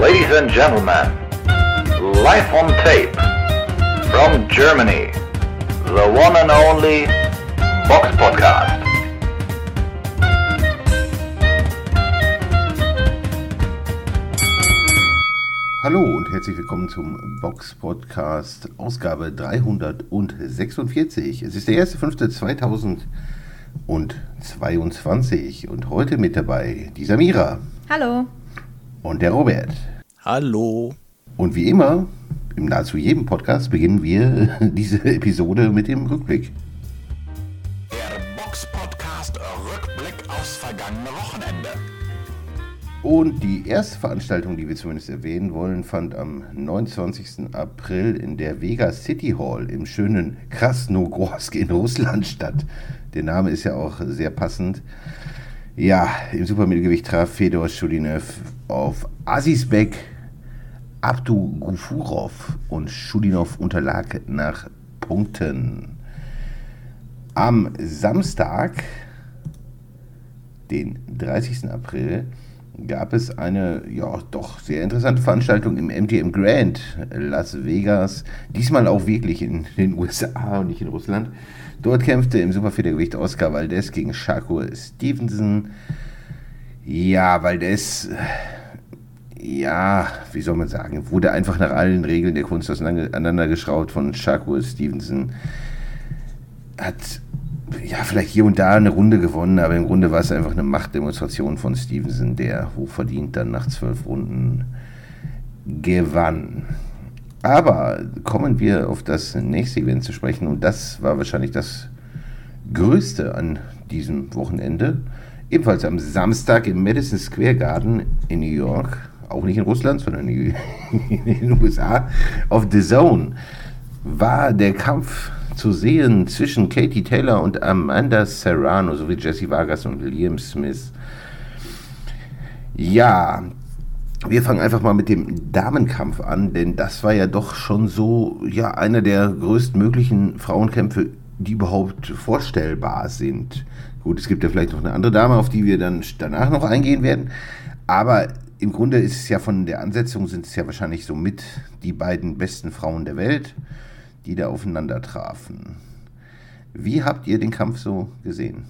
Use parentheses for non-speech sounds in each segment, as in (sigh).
Ladies and gentlemen, live on tape from Germany, the one and only Box Podcast. Hallo und herzlich willkommen zum Box Podcast Ausgabe 346. Es ist der 1.5.2022 und heute mit dabei die Samira. Hallo. Und der Robert. Hallo. Und wie immer, im nahezu jedem Podcast beginnen wir (laughs) diese Episode mit dem Rückblick. Der Box Podcast Rückblick aufs vergangene Wochenende. Und die erste Veranstaltung, die wir zumindest erwähnen wollen, fand am 29. April in der Vega City Hall im schönen Krasnogorsk in Russland statt. Der Name ist ja auch sehr passend. Ja, im Supermittelgewicht traf Fedor Schulinev auf Asisbek Abdu Gufurov und Schulinov unterlag nach Punkten. Am Samstag, den 30. April, gab es eine ja doch sehr interessante Veranstaltung im MGM Grand Las Vegas. Diesmal auch wirklich in den USA und nicht in Russland. Dort kämpfte im Superfedergewicht Oscar Valdez gegen Shakur Stevenson. Ja, Valdez, ja, wie soll man sagen, wurde einfach nach allen Regeln der Kunst auseinandergeschraubt von Shakur Stevenson. Hat ja, vielleicht hier und da eine Runde gewonnen, aber im Grunde war es einfach eine Machtdemonstration von Stevenson, der hochverdient dann nach zwölf Runden gewann. Aber kommen wir auf das nächste Event zu sprechen und das war wahrscheinlich das größte an diesem Wochenende. Ebenfalls am Samstag im Madison Square Garden in New York, auch nicht in Russland, sondern in (laughs) den USA, auf The Zone war der Kampf zu sehen zwischen Katie Taylor und Amanda Serrano sowie Jesse Vargas und Liam Smith. Ja, wir fangen einfach mal mit dem Damenkampf an, denn das war ja doch schon so, ja, einer der größtmöglichen Frauenkämpfe, die überhaupt vorstellbar sind. Gut, es gibt ja vielleicht noch eine andere Dame, auf die wir dann danach noch eingehen werden, aber im Grunde ist es ja von der Ansetzung sind es ja wahrscheinlich so mit die beiden besten Frauen der Welt die da aufeinander trafen. Wie habt ihr den Kampf so gesehen?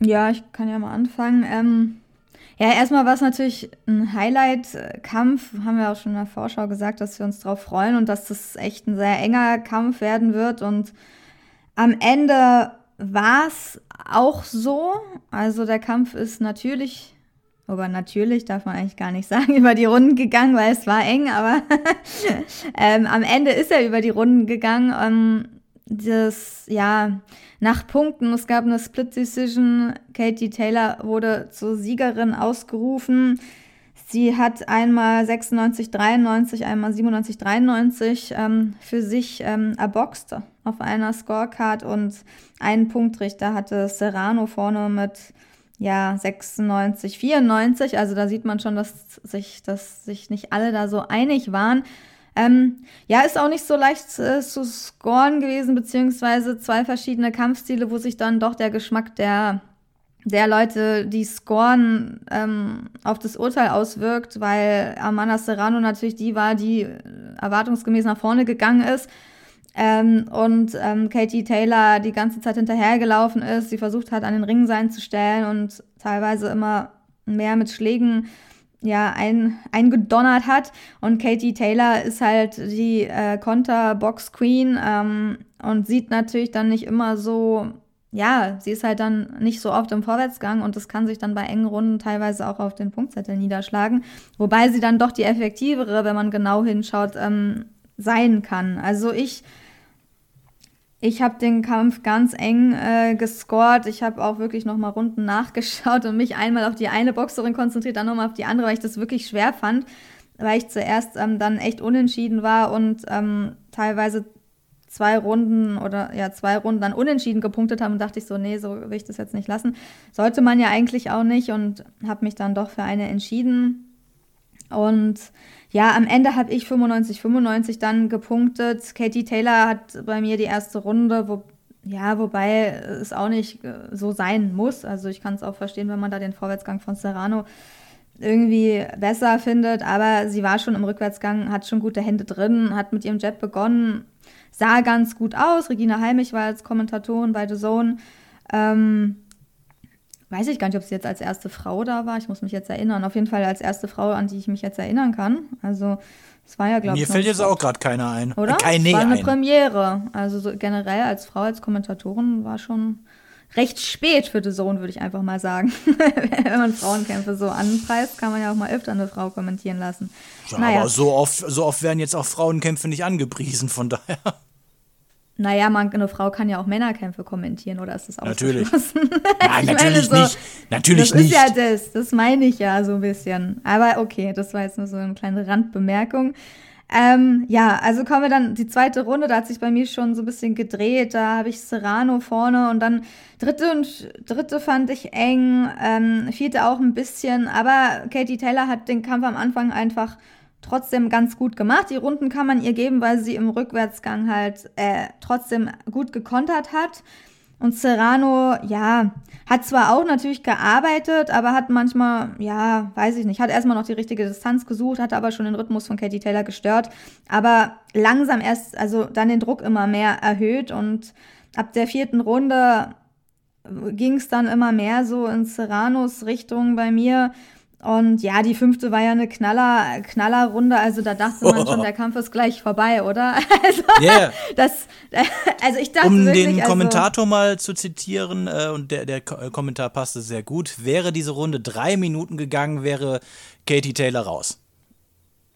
Ja, ich kann ja mal anfangen. Ähm, ja, erstmal war es natürlich ein Highlight-Kampf. Haben wir auch schon in der Vorschau gesagt, dass wir uns darauf freuen und dass das echt ein sehr enger Kampf werden wird. Und am Ende war es auch so. Also der Kampf ist natürlich aber natürlich darf man eigentlich gar nicht (laughs) sagen, über die Runden gegangen, weil es war eng, aber (laughs) ähm, am Ende ist er über die Runden gegangen. Ähm, das, ja, nach Punkten, es gab eine Split Decision. Katie Taylor wurde zur Siegerin ausgerufen. Sie hat einmal 96, 93, einmal 97, 93 ähm, für sich ähm, erboxt auf einer Scorecard und einen Punktrichter hatte Serrano vorne mit ja, 96, 94. Also da sieht man schon, dass sich, dass sich nicht alle da so einig waren. Ähm, ja, ist auch nicht so leicht äh, zu scoren gewesen, beziehungsweise zwei verschiedene Kampfstile, wo sich dann doch der Geschmack der, der Leute, die scoren, ähm, auf das Urteil auswirkt, weil Amanda Serrano natürlich die war, die erwartungsgemäß nach vorne gegangen ist ähm, und ähm, Katie Taylor die ganze Zeit hinterhergelaufen ist, sie versucht hat, an den Ringsein zu stellen und teilweise immer mehr mit Schlägen ja, ein, eingedonnert hat. Und Katie Taylor ist halt die äh, Konter-Box-Queen ähm, und sieht natürlich dann nicht immer so, ja, sie ist halt dann nicht so oft im Vorwärtsgang und das kann sich dann bei engen Runden teilweise auch auf den Punktzettel niederschlagen. Wobei sie dann doch die effektivere, wenn man genau hinschaut, ähm, sein kann. Also ich ich habe den Kampf ganz eng äh, gescored. Ich habe auch wirklich nochmal Runden nachgeschaut und mich einmal auf die eine Boxerin konzentriert, dann nochmal auf die andere, weil ich das wirklich schwer fand, weil ich zuerst ähm, dann echt unentschieden war und ähm, teilweise zwei Runden oder ja, zwei Runden dann unentschieden gepunktet haben und dachte ich so, nee, so will ich das jetzt nicht lassen. Sollte man ja eigentlich auch nicht und habe mich dann doch für eine entschieden. Und ja, am Ende habe ich 95, 95 dann gepunktet. Katie Taylor hat bei mir die erste Runde, wo, ja, wobei es auch nicht äh, so sein muss. Also ich kann es auch verstehen, wenn man da den Vorwärtsgang von Serrano irgendwie besser findet, aber sie war schon im Rückwärtsgang, hat schon gute Hände drin, hat mit ihrem Jet begonnen, sah ganz gut aus. Regina Heimich war als Kommentatorin bei The Zone. Ähm, weiß ich gar nicht, ob sie jetzt als erste Frau da war. Ich muss mich jetzt erinnern. Auf jeden Fall als erste Frau, an die ich mich jetzt erinnern kann. Also es war ja, glaube ich. Mir fällt jetzt auch gerade keiner ein. Oder? Äh, keine es war eine ein. Premiere. Also so generell als Frau, als Kommentatorin war schon recht spät für The Zone, würde ich einfach mal sagen. (laughs) Wenn man Frauenkämpfe so anpreist, kann man ja auch mal öfter eine Frau kommentieren lassen. Ja, naja. aber so oft, so oft werden jetzt auch Frauenkämpfe nicht angepriesen, von daher. Naja, man, eine Frau kann ja auch Männerkämpfe kommentieren, oder ist das Natürlich. ausgeschlossen? (laughs) Nein, natürlich so, nicht. Natürlich das nicht. ist ja das, das meine ich ja so ein bisschen. Aber okay, das war jetzt nur so eine kleine Randbemerkung. Ähm, ja, also kommen wir dann die zweite Runde, da hat sich bei mir schon so ein bisschen gedreht. Da habe ich Serrano vorne und dann dritte und dritte fand ich eng, ähm, vierte auch ein bisschen, aber Katie Taylor hat den Kampf am Anfang einfach trotzdem ganz gut gemacht. Die Runden kann man ihr geben, weil sie im Rückwärtsgang halt äh, trotzdem gut gekontert hat. Und Serrano, ja, hat zwar auch natürlich gearbeitet, aber hat manchmal, ja, weiß ich nicht, hat erstmal noch die richtige Distanz gesucht, hat aber schon den Rhythmus von Katie Taylor gestört, aber langsam erst, also dann den Druck immer mehr erhöht und ab der vierten Runde ging es dann immer mehr so in Serranos Richtung bei mir. Und ja, die fünfte war ja eine Knaller, Knallerrunde, also da dachte man schon, (laughs) der Kampf ist gleich vorbei, oder? (laughs) Also, Yeah. das, (laughs) also ich dachte Um wirklich, den also, Kommentator mal zu zitieren, äh, und der, der äh, Kommentar passte sehr gut, wäre diese Runde drei Minuten gegangen, wäre Katie Taylor raus.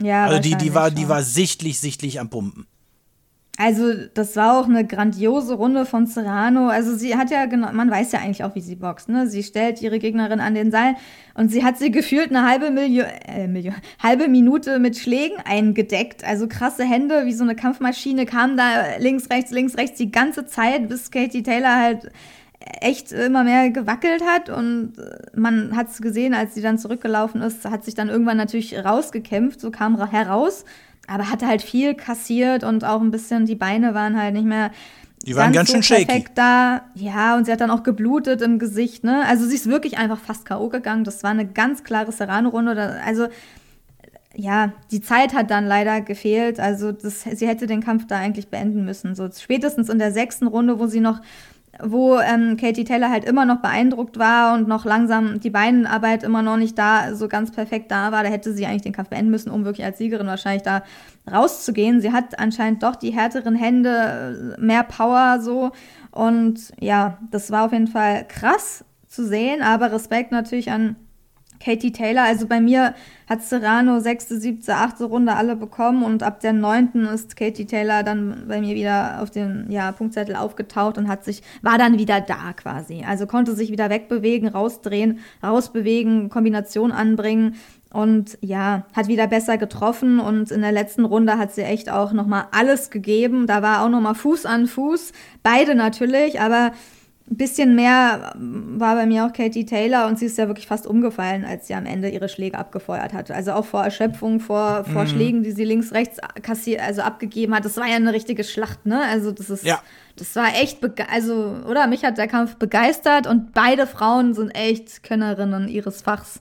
ja, Also die, die, war, die schon. war sichtlich, sichtlich am Pumpen. Also, das war auch eine grandiose Runde von Serrano. Also, sie hat ja genau, man weiß ja eigentlich auch, wie sie boxt, ne? Sie stellt ihre Gegnerin an den Seil und sie hat sie gefühlt eine halbe Million, äh, Million, (laughs) halbe Minute mit Schlägen eingedeckt. Also krasse Hände, wie so eine Kampfmaschine, kam da links, rechts, links, rechts die ganze Zeit, bis Katie Taylor halt echt immer mehr gewackelt hat und äh, man hat es gesehen, als sie dann zurückgelaufen ist, hat sich dann irgendwann natürlich rausgekämpft, so kam ra- heraus, aber hatte halt viel kassiert und auch ein bisschen, die Beine waren halt nicht mehr Die waren ganz so schön shaky. perfekt da. Ja, und sie hat dann auch geblutet im Gesicht, ne? Also sie ist wirklich einfach fast K.O. gegangen. Das war eine ganz klare Serrano-Runde. Also ja, die Zeit hat dann leider gefehlt. Also das, sie hätte den Kampf da eigentlich beenden müssen. So spätestens in der sechsten Runde, wo sie noch, wo ähm, Katie Taylor halt immer noch beeindruckt war und noch langsam die Beinarbeit immer noch nicht da so ganz perfekt da war, da hätte sie eigentlich den Kampf beenden müssen, um wirklich als Siegerin wahrscheinlich da rauszugehen. Sie hat anscheinend doch die härteren Hände, äh, mehr Power so. Und ja, das war auf jeden Fall krass zu sehen, aber Respekt natürlich an Katie Taylor, also bei mir hat Serrano sechste, siebte, achte Runde alle bekommen und ab der neunten ist Katie Taylor dann bei mir wieder auf den ja, Punktzettel aufgetaucht und hat sich, war dann wieder da quasi. Also konnte sich wieder wegbewegen, rausdrehen, rausbewegen, Kombination anbringen und ja, hat wieder besser getroffen und in der letzten Runde hat sie echt auch nochmal alles gegeben. Da war auch nochmal Fuß an Fuß, beide natürlich, aber ein bisschen mehr war bei mir auch Katie Taylor und sie ist ja wirklich fast umgefallen, als sie am Ende ihre Schläge abgefeuert hat. Also auch vor Erschöpfung, vor, vor Schlägen, die sie links, rechts kassiert, also abgegeben hat. Das war ja eine richtige Schlacht, ne? Also das ist, Ja. das war echt, also, oder? Mich hat der Kampf begeistert und beide Frauen sind echt Könnerinnen ihres Fachs.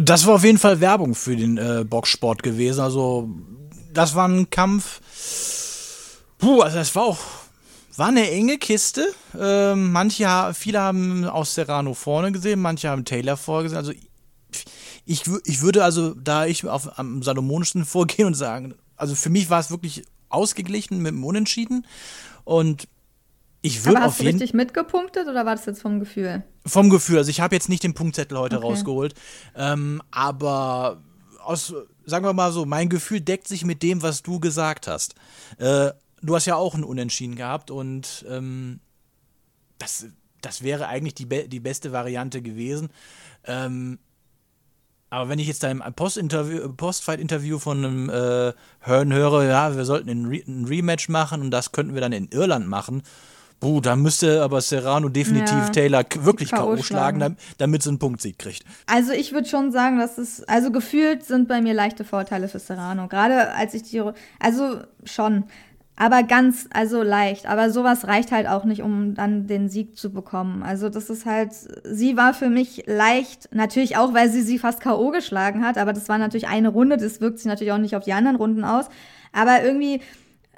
Das war auf jeden Fall Werbung für den äh, Boxsport gewesen. Also, das war ein Kampf. Puh, also das war auch. War eine enge Kiste. Ähm, manche, viele haben aus Serrano vorne gesehen, manche haben Taylor vorgesehen. Also ich, ich würde also, da ich auf, am salomonischsten vorgehen und sagen, also für mich war es wirklich ausgeglichen mit dem Unentschieden. Und ich würde auf jeden richtig mitgepunktet oder war das jetzt vom Gefühl? vom Gefühl, also ich habe jetzt nicht den Punktzettel heute Okay. rausgeholt, ähm, aber aus, sagen wir mal so, mein Gefühl deckt sich mit dem, was du gesagt hast. Äh, du hast ja auch ein Unentschieden gehabt und ähm, das, das wäre eigentlich die, be die beste Variante gewesen. Ähm, aber wenn ich jetzt da im Post-Interview- Post-Fight-Interview von einem äh, Hearn höre, ja, wir sollten ein, Re ein Rematch machen und das könnten wir dann in Irland machen, Puh, da müsste aber Serrano definitiv Ja. Taylor wirklich K.O. Schlagen, schlagen. dam- damit sie einen Punktsieg kriegt. Also ich würde schon sagen, dass es, also gefühlt sind bei mir leichte Vorteile für Serrano. Gerade als ich die, also schon. Aber ganz, also leicht. Aber sowas reicht halt auch nicht, um dann den Sieg zu bekommen. Also das ist halt, sie war für mich leicht, natürlich auch, weil sie sie fast K.O. geschlagen hat, aber das war natürlich eine Runde, das wirkt sich natürlich auch nicht auf die anderen Runden aus. Aber irgendwie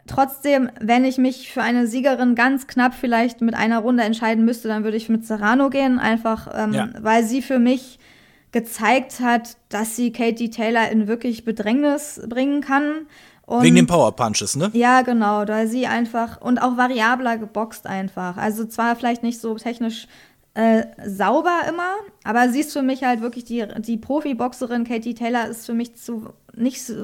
trotzdem, wenn ich mich für eine Siegerin ganz knapp vielleicht mit einer Runde entscheiden müsste, dann würde ich mit Serrano gehen, einfach ähm, ja. weil sie für mich gezeigt hat, dass sie Katie Taylor in wirklich Bedrängnis bringen kann. Und Wegen den Power Punches, ne? Ja, genau, da sie einfach und auch variabler geboxt einfach. Also zwar vielleicht nicht so technisch äh, sauber immer, aber sie ist für mich halt wirklich die, die Profi-Boxerin. Katie Taylor ist für mich zu nicht so.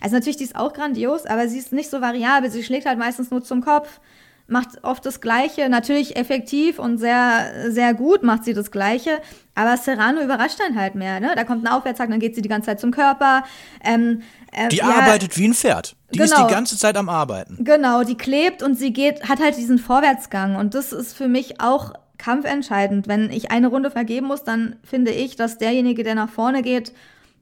Also natürlich, die ist auch grandios, aber sie ist nicht so variabel. Sie schlägt halt meistens nur zum Kopf, macht oft das Gleiche. Natürlich effektiv und sehr, sehr gut macht sie das Gleiche. Aber Serrano überrascht dann halt mehr. Ne? Da kommt ein Aufwärtshack, dann geht sie die ganze Zeit zum Körper. Ähm, äh, die ja, arbeitet wie ein Pferd. Die genau, ist die genau. ganze Zeit am Arbeiten. Genau, die klebt und sie geht, hat halt diesen Vorwärtsgang. Und das ist für mich auch kampfentscheidend. Wenn ich eine Runde vergeben muss, dann finde ich, dass derjenige, der nach vorne geht,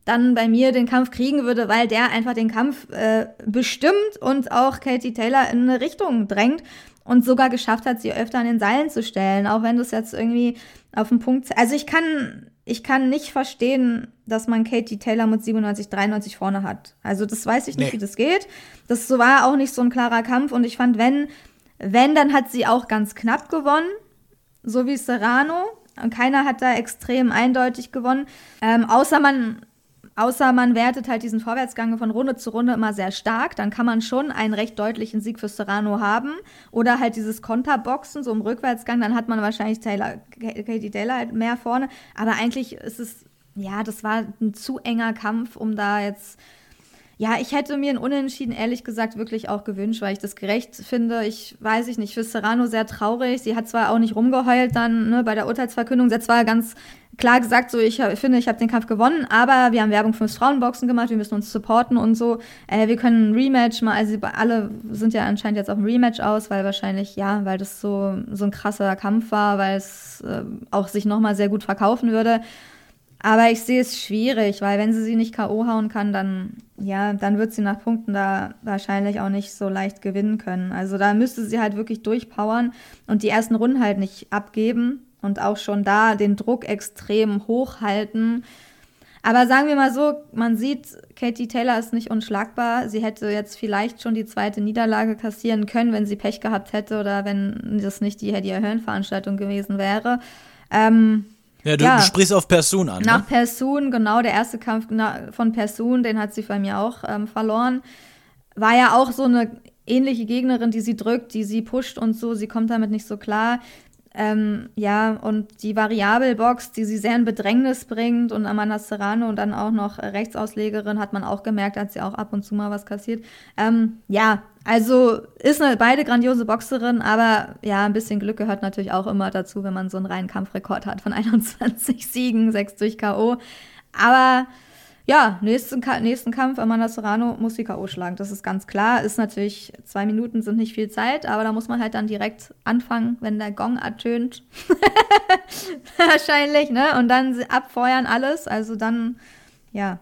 dann bei mir den Kampf kriegen würde, weil der einfach den Kampf äh, bestimmt und auch Katie Taylor in eine Richtung drängt und sogar geschafft hat, sie öfter an den Seilen zu stellen, auch wenn das jetzt irgendwie auf den Punkt. Also ich kann, ich kann nicht verstehen, dass man Katie Taylor mit 97, 93 vorne hat. Also das weiß ich nicht, nee. wie das geht. Das war auch nicht so ein klarer Kampf und ich fand, wenn, wenn, dann hat sie auch ganz knapp gewonnen so wie Serrano. Und keiner hat da extrem eindeutig gewonnen. Ähm, außer man Außer man wertet halt diesen Vorwärtsgang von Runde zu Runde immer sehr stark, dann kann man schon einen recht deutlichen Sieg für Serrano haben. Oder halt dieses Konterboxen, so im Rückwärtsgang, dann hat man wahrscheinlich Taylor, Katie Taylor halt mehr vorne. Aber eigentlich ist es, ja, das war ein zu enger Kampf, um da jetzt ja, ich hätte mir ein Unentschieden ehrlich gesagt wirklich auch gewünscht, weil ich das gerecht finde. Ich weiß ich nicht, für Serrano sehr traurig. Sie hat zwar auch nicht rumgeheult dann ne, bei der Urteilsverkündung. Sie hat zwar ganz klar gesagt, so ich finde, ich habe den Kampf gewonnen, aber wir haben Werbung fürs Frauenboxen gemacht, wir müssen uns supporten und so. Äh, wir können ein Rematch mal, also alle sind ja anscheinend jetzt auf ein Rematch aus, weil wahrscheinlich, ja, weil das so, so ein krasser Kampf war, weil es äh, auch sich nochmal sehr gut verkaufen würde. Aber ich sehe es schwierig, weil wenn sie sie nicht K.O. hauen kann, dann, ja, dann wird sie nach Punkten da wahrscheinlich auch nicht so leicht gewinnen können. Also da müsste sie halt wirklich durchpowern und die ersten Runden halt nicht abgeben und auch schon da den Druck extrem hochhalten. Aber sagen wir mal so, man sieht, Katie Taylor ist nicht unschlagbar. Sie hätte jetzt vielleicht schon die zweite Niederlage kassieren können, wenn sie Pech gehabt hätte oder wenn das nicht die Hedy Hearn-Veranstaltung gewesen wäre. Ähm, ja, du, ja, du sprichst auf Persun an. Nach ne? Persun, genau, der erste Kampf von Persun, den hat sie bei mir auch ähm, verloren. War ja auch so eine ähnliche Gegnerin, die sie drückt, die sie pusht und so. Sie kommt damit nicht so klar. Ähm, ja, und die Variabelbox, die sie sehr in Bedrängnis bringt und Amanda Serrano und dann auch noch Rechtsauslegerin, hat man auch gemerkt, hat sie auch ab und zu mal was kassiert. Ähm, ja, also ist eine, beide grandiose Boxerin, aber ja, ein bisschen Glück gehört natürlich auch immer dazu, wenn man so einen reinen Kampfrekord hat von (laughs) 21 Siegen, 6 durch K.O. Aber ja, nächsten, nächsten Kampf, Amanda Serrano muss die K.O. schlagen. Das ist ganz klar. Ist natürlich, zwei Minuten sind nicht viel Zeit, aber da muss man halt dann direkt anfangen, wenn der Gong ertönt. (laughs) Wahrscheinlich, ne? Und dann abfeuern alles. Also dann, ja,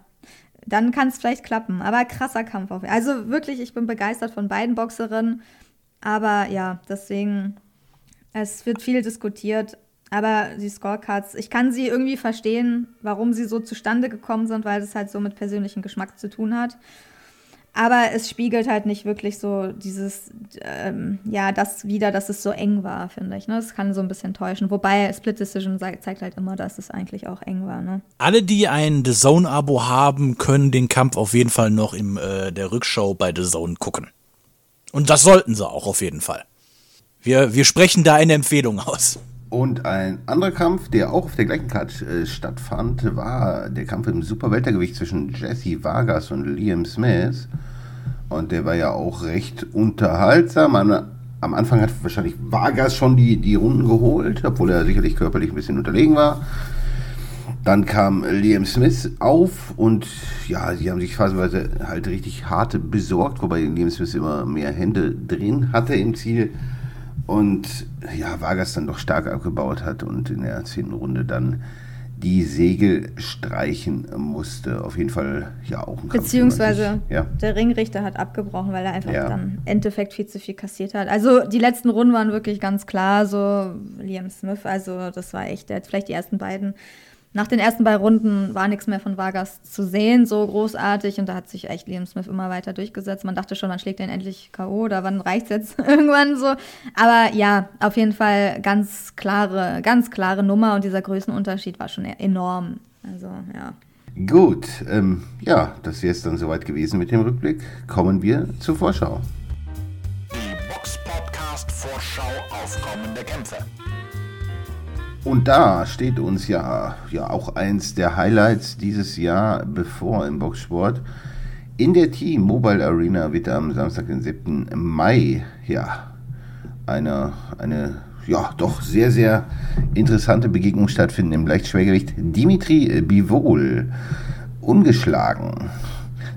dann kann es vielleicht klappen. Aber krasser Kampf auf. Also wirklich, ich bin begeistert von beiden Boxerinnen. Aber ja, deswegen, es wird viel diskutiert. Aber die Scorecards, ich kann sie irgendwie verstehen, warum sie so zustande gekommen sind, weil es halt so mit persönlichem Geschmack zu tun hat. Aber es spiegelt halt nicht wirklich so dieses, ähm, ja, das wieder, dass es so eng war, finde ich. Ne? Das kann so ein bisschen täuschen. Wobei Split Decision zeigt halt immer, dass es eigentlich auch eng war. Ne? Alle, die ein The Zone-Abo haben, können den Kampf auf jeden Fall noch in äh, der Rückschau bei The Zone gucken. Und das sollten sie auch auf jeden Fall. Wir, wir sprechen da eine Empfehlung aus. Und ein anderer Kampf, der auch auf der gleichen Karte äh, stattfand, war der Kampf im Superweltergewicht zwischen Jesse Vargas und Liam Smith. Und der war ja auch recht unterhaltsam. Man, am Anfang hat wahrscheinlich Vargas schon die, die Runden geholt, obwohl er sicherlich körperlich ein bisschen unterlegen war. Dann kam Liam Smith auf und ja, sie haben sich phasenweise halt richtig harte besorgt, wobei Liam Smith immer mehr Hände drin hatte im Ziel und ja, Vargas dann doch stark abgebaut hat und in der zehnten Runde dann die Segel streichen musste. Auf jeden Fall ja auch ein Kampf, Beziehungsweise sich- ja. der Ringrichter hat abgebrochen, weil er einfach Ja. dann im Endeffekt viel zu viel kassiert hat. Also die letzten Runden waren wirklich ganz klar so Liam Smith, also das war echt, der hat vielleicht die ersten beiden, nach den ersten beiden Runden war nichts mehr von Vargas zu sehen, so großartig und da hat sich echt Liam Smith immer weiter durchgesetzt. Man dachte schon, man schlägt den endlich K.O. oder wann reicht's jetzt (laughs) irgendwann so. Aber ja, auf jeden Fall ganz klare, ganz klare Nummer und dieser Größenunterschied war schon e- enorm. Also ja. Gut, ähm, ja, das wäre es dann soweit gewesen mit dem Rückblick. Kommen wir zur Vorschau. Die Box Podcast Vorschau auf kommende Kämpfe. Und da steht uns ja, ja auch eins der Highlights dieses Jahr bevor im Boxsport. In der Team Mobile Arena wird am Samstag, den 7. Mai, ja, eine, eine ja, doch sehr, sehr interessante Begegnung stattfinden im Leichtschwergewicht. Dimitri Bivol, ungeschlagen,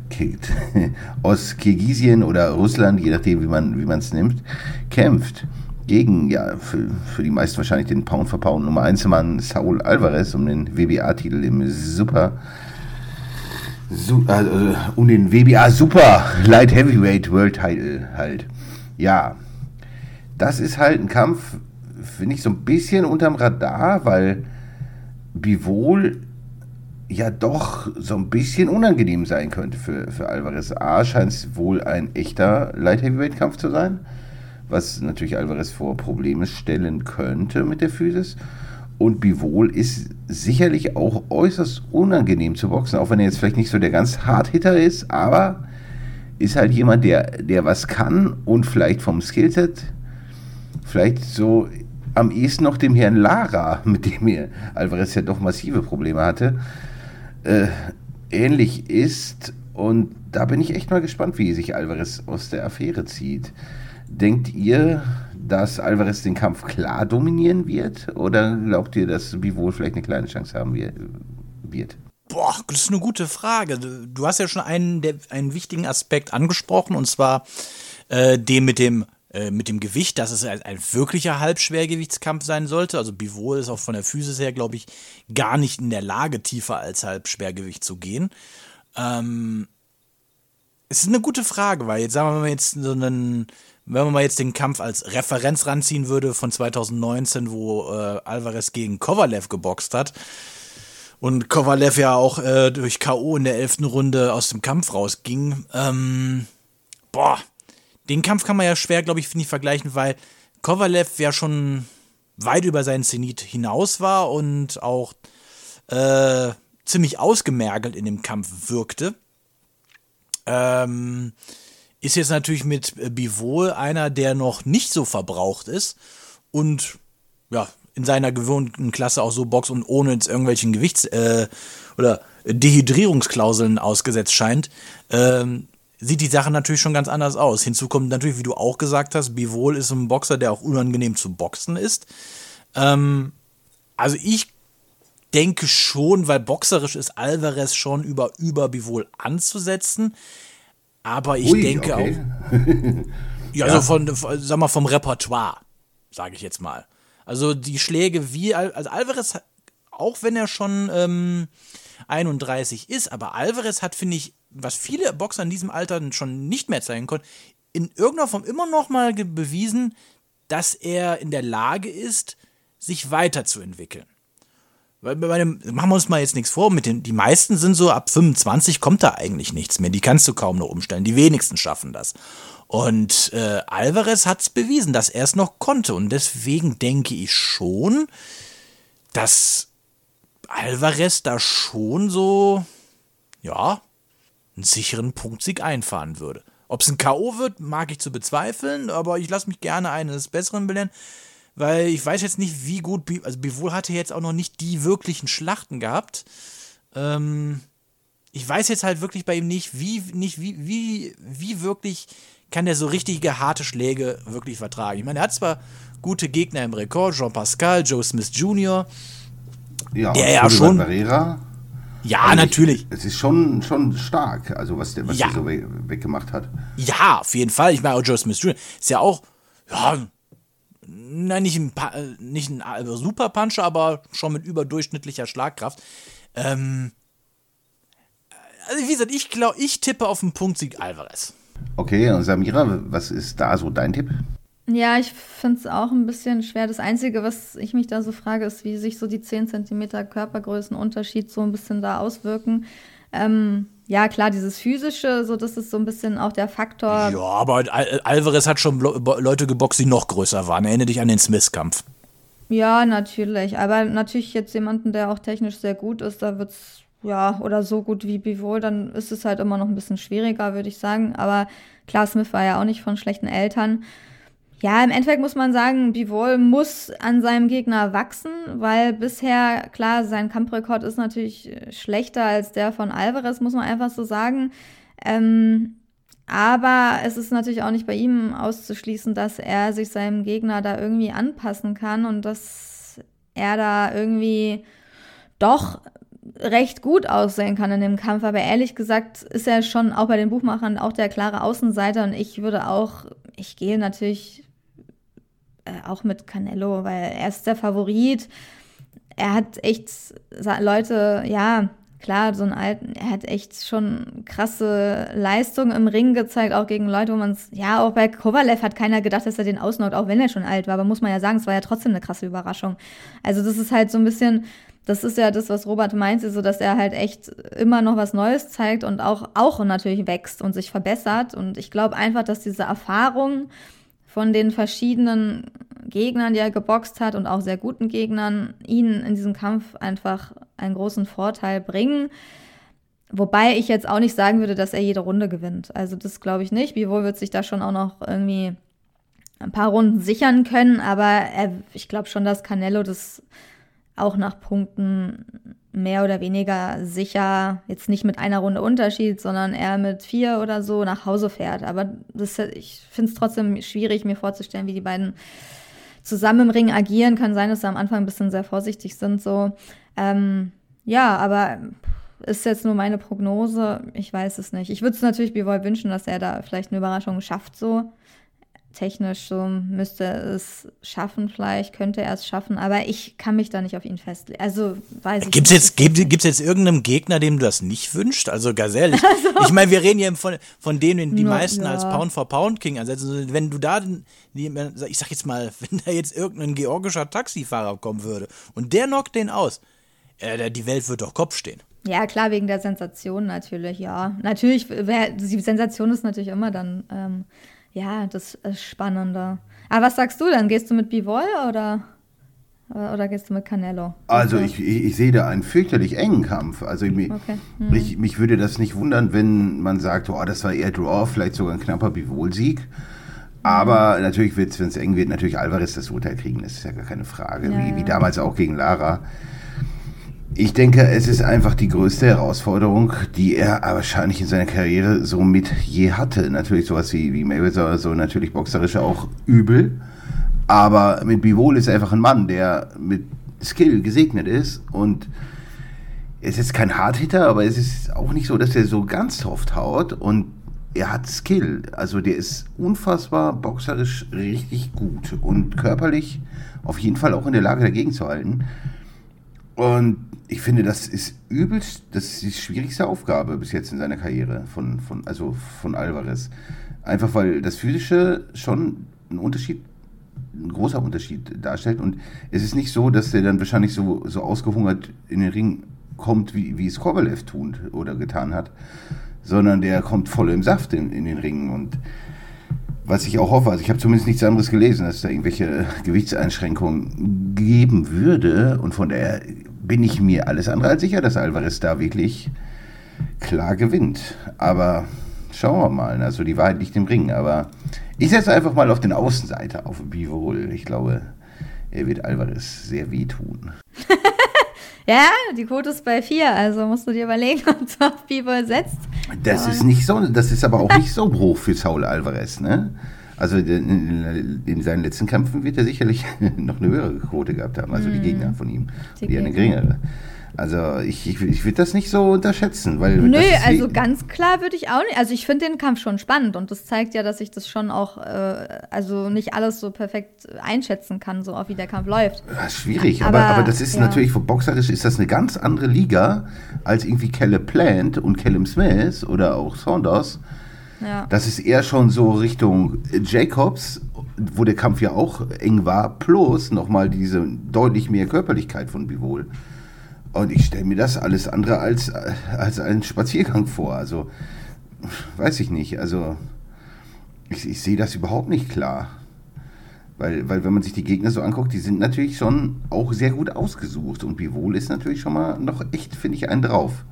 (laughs) aus Kirgisien oder Russland, je nachdem, wie man es nimmt, kämpft gegen, ja, für, für die meisten wahrscheinlich den Pound for Pound Nummer 1 Mann Saul Alvarez um den WBA-Titel im Super, Su also, um den WBA Super Light Heavyweight World Title halt. Ja, das ist halt ein Kampf, finde ich, so ein bisschen unterm Radar, weil Bivol ja doch so ein bisschen unangenehm sein könnte für, für Alvarez. A scheint es wohl ein echter Light Heavyweight Kampf zu sein, was natürlich Alvarez vor Probleme stellen könnte mit der Physis. Und Bivol ist sicherlich auch äußerst unangenehm zu boxen, auch wenn er jetzt vielleicht nicht so der ganz Hardhitter ist, aber ist halt jemand, der, der was kann und vielleicht vom Skillset vielleicht so am ehesten noch dem Herrn Lara, (laughs) mit dem er Alvarez ja doch massive Probleme hatte, äh, ähnlich ist. Und da bin ich echt mal gespannt, wie sich Alvarez aus der Affäre zieht. Denkt ihr, dass Alvarez den Kampf klar dominieren wird? Oder glaubt ihr, dass Bivol vielleicht eine kleine Chance haben wir- wird? Boah, das ist eine gute Frage. Du du hast ja schon einen, der, einen wichtigen Aspekt angesprochen, und zwar äh, den mit dem, äh, mit dem Gewicht, dass es ein, ein wirklicher Halbschwergewichtskampf sein sollte. Also Bivol ist auch von der Physis her, glaube ich, gar nicht in der Lage, tiefer als Halbschwergewicht zu gehen. Ähm, es ist eine gute Frage, weil jetzt sagen wir mal jetzt so einen, wenn man mal jetzt den Kampf als Referenz ranziehen würde von 2019, wo äh, Alvarez gegen Kovalev geboxt hat, und Kovalev ja auch äh, durch K.O. in der elften Runde aus dem Kampf rausging. Ähm, boah, den Kampf kann man ja schwer, glaube ich, ich, vergleichen, weil Kovalev ja schon weit über seinen Zenit hinaus war und auch äh, ziemlich ausgemergelt in dem Kampf wirkte. Ähm, ist jetzt natürlich mit Bivol einer, der noch nicht so verbraucht ist und ja, in seiner gewohnten Klasse auch so boxt und ohne jetzt irgendwelchen Gewichts- äh, oder Dehydrierungsklauseln ausgesetzt scheint, ähm, sieht die Sache natürlich schon ganz anders aus. Hinzu kommt natürlich, wie du auch gesagt hast, Bivol ist ein Boxer, der auch unangenehm zu boxen ist. Ähm, also ich denke schon, weil boxerisch ist Alvarez schon über, über Bivol anzusetzen. Aber ich Ui, denke okay. auch, (laughs) ja, also von, sag mal, vom Repertoire, sage ich jetzt mal. Also die Schläge wie, Al- also Alvarez, auch wenn er schon ähm, 31 ist, aber Alvarez hat, finde ich, was viele Boxer in diesem Alter schon nicht mehr zeigen konnten, in irgendeiner Form immer noch mal bewiesen, dass er in der Lage ist, sich weiterzuentwickeln. Dem, machen wir uns mal jetzt nichts vor, mit den, die meisten sind so ab 25 kommt da eigentlich nichts mehr. Die kannst du kaum noch umstellen. Die wenigsten schaffen das. Und äh, Alvarez hat es bewiesen, dass er es noch konnte. Und deswegen denke ich schon, dass Alvarez da schon so, ja, einen sicheren Punktsieg einfahren würde. Ob es ein K.O. wird, mag ich zu bezweifeln, aber ich lasse mich gerne eines Besseren belehren, weil ich weiß jetzt nicht, wie gut, Bi- also Bivol hatte jetzt auch noch nicht die wirklichen Schlachten gehabt. Ähm, ich weiß jetzt halt wirklich bei ihm nicht, wie, nicht, wie, wie, wie wirklich kann der so richtige harte Schläge wirklich vertragen. Ich meine, er hat zwar gute Gegner im Rekord, Jean Pascal, Joe Smith Jr., Ja, Der ja schon- Barrera, ja, Also ich- natürlich. Es ist schon, schon stark, also was der, was Ja. der so we weggemacht hat. Ja, auf jeden Fall. Ich meine, auch Joe Smith Jr. ist ja auch, ja, nein, nicht ein, Pa- äh, nicht ein äh, Superpuncher, aber schon mit überdurchschnittlicher Schlagkraft. Ähm, also wie gesagt, ich glaube, ich tippe auf den Punktsieg Alvarez. Okay, und Samira, was ist da so dein Tipp? Ja, ich finde es auch ein bisschen schwer. Das Einzige, was ich mich da so frage, ist, wie sich so die 10 cm Körpergrößenunterschied so ein bisschen da auswirken. Ähm, ja, klar, dieses Physische, so das ist so ein bisschen auch der Faktor. Ja, aber Al Alvarez hat schon Leute geboxt, die noch größer waren. Erinnere dich an den Smith-Kampf. Ja, natürlich. Aber natürlich jetzt jemanden, der auch technisch sehr gut ist, da wird's ja, oder so gut wie Bivol, dann ist es halt immer noch ein bisschen schwieriger, würde ich sagen. Aber klar, Smith war ja auch nicht von schlechten Eltern. Ja, im Endeffekt muss man sagen, Bivol muss an seinem Gegner wachsen, weil bisher, klar, sein Kampfrekord ist natürlich äh, schlechter als der von Alvarez, muss man einfach so sagen. Ähm, aber es ist natürlich auch nicht bei ihm auszuschließen, dass er sich seinem Gegner da irgendwie anpassen kann und dass er da irgendwie doch recht gut aussehen kann in dem Kampf. Aber ehrlich gesagt ist er schon auch bei den Buchmachern auch der klare Außenseiter und ich würde auch, ich gehe natürlich äh, auch mit Canelo, weil er ist der Favorit. Er hat echt Leute, ja, klar, so einen alten, er hat echt schon krasse Leistungen im Ring gezeigt, auch gegen Leute, wo man es, ja, auch bei Kovalev hat keiner gedacht, dass er den ausnockt, auch wenn er schon alt war, aber muss man ja sagen, es war ja trotzdem eine krasse Überraschung. Also das ist halt so ein bisschen, das ist ja das, was Robert meinte, so dass er halt echt immer noch was Neues zeigt und auch, auch natürlich wächst und sich verbessert. Und ich glaube einfach, dass diese Erfahrung von den verschiedenen Gegnern, die er geboxt hat und auch sehr guten Gegnern, ihn in diesem Kampf einfach einen großen Vorteil bringen. Wobei ich jetzt auch nicht sagen würde, dass er jede Runde gewinnt. Also das glaube ich nicht. Bivol wird sich da schon auch noch irgendwie ein paar Runden sichern können, aber er, ich glaube schon, dass Canelo das auch nach Punkten mehr oder weniger sicher, jetzt nicht mit einer Runde Unterschied, sondern eher mit vier oder so nach Hause fährt. Aber das, ich finde es trotzdem schwierig, mir vorzustellen, wie die beiden zusammen im Ring agieren. Kann sein, dass sie am Anfang ein bisschen sehr vorsichtig sind. So. Ähm, ja, aber ist jetzt nur meine Prognose. Ich weiß es nicht. Ich würde es natürlich Bivol wünschen, dass er da vielleicht eine Überraschung schafft, so technisch so müsste er es schaffen, vielleicht könnte er es schaffen, aber ich kann mich da nicht auf ihn festlegen. Also weiß ich Gibt's nicht. jetzt, gibt, gibt's jetzt irgendeinem Gegner, dem du das nicht wünscht? Also ganz ehrlich, (laughs) ich meine, wir reden hier von, von denen, die Na, meisten ja. als Pound for Pound King ansetzen. Also Wenn du da, ich sag jetzt mal, (laughs) wenn da jetzt irgendein georgischer Taxifahrer kommen würde und der knockt den aus, äh, die Welt wird doch Kopf stehen. Ja, klar, wegen der Sensation natürlich, ja. Natürlich, die Sensation ist natürlich immer dann, ähm, ja, das ist Spannende. Aber was sagst du dann? Gehst du mit Bivol oder, oder gehst du mit Canelo? Also ich, ich, ich sehe da einen fürchterlich engen Kampf. Also mi- Okay. ich, mich würde das nicht wundern, wenn man sagt, oh, das war eher Draw, vielleicht sogar ein knapper Bivol-Sieg. Aber natürlich wird es, wenn es eng wird, natürlich Alvarez das Urteil kriegen. Das ist ja gar keine Frage. Ja, wie, wie damals auch gegen Lara. Ich denke, es ist einfach die größte Herausforderung, die er wahrscheinlich in seiner Karriere so mit je hatte. Natürlich sowas wie, wie Mayweather, so natürlich boxerische auch übel. Aber mit Bivol ist er einfach ein Mann, der mit Skill gesegnet ist und es ist kein Hardhitter, aber es ist auch nicht so, dass er so ganz oft haut und er hat Skill. Also der ist unfassbar boxerisch richtig gut und körperlich auf jeden Fall auch in der Lage dagegen zu halten. Und ich finde, das ist übelst, das ist die schwierigste Aufgabe bis jetzt in seiner Karriere von, von, also von Alvarez. Einfach weil das Physische schon einen Unterschied, ein großer Unterschied darstellt. Und es ist nicht so, dass der dann wahrscheinlich so, so ausgehungert in den Ring kommt, wie, wie es Kovalev tun oder getan hat, sondern der kommt voll im Saft in, in den Ring. Und was ich auch hoffe, also ich habe zumindest nichts anderes gelesen, dass es da irgendwelche Gewichtseinschränkungen geben würde. Und von daher bin ich mir alles andere als sicher, dass Alvarez da wirklich klar gewinnt. Aber schauen wir mal. Also die Wahrheit liegt im Ring. Aber ich setze einfach mal auf den Außenseiter, auf Bivol. Ich glaube, er wird Alvarez sehr wehtun. (laughs) Ja, die Quote ist bei vier, also musst du dir überlegen, (laughs) ob du auf Bivol setzt. Das ist nicht so, das ist aber auch nicht so hoch für Saul Alvarez, ne? Also in, in seinen letzten Kämpfen wird er sicherlich (laughs) noch eine höhere Quote gehabt haben, also die Gegner von ihm, Die die eine geringere. Also ich, ich, ich würde das nicht so unterschätzen, weil Nö, also ganz klar würde ich auch nicht. Also ich finde den Kampf schon spannend und das zeigt ja, dass ich das schon auch, äh, also nicht alles so perfekt einschätzen kann, so auch wie der Kampf läuft. Ja, schwierig, aber, Aber, aber das ist ja. natürlich, boxerisch ist das eine ganz andere Liga als irgendwie Caleb Plant und Callum Smith oder auch Saunders. Ja. Das ist eher schon so Richtung Jacobs, wo der Kampf ja auch eng war, plus nochmal diese deutlich mehr Körperlichkeit von Bivol. Und ich stelle mir das alles andere als, als einen Spaziergang vor. Also, weiß ich nicht. Also, ich, ich sehe das überhaupt nicht klar. Weil, weil wenn man sich die Gegner so anguckt, die sind natürlich schon auch sehr gut ausgesucht. Und Bivol ist natürlich schon mal noch echt, finde ich, einen drauf.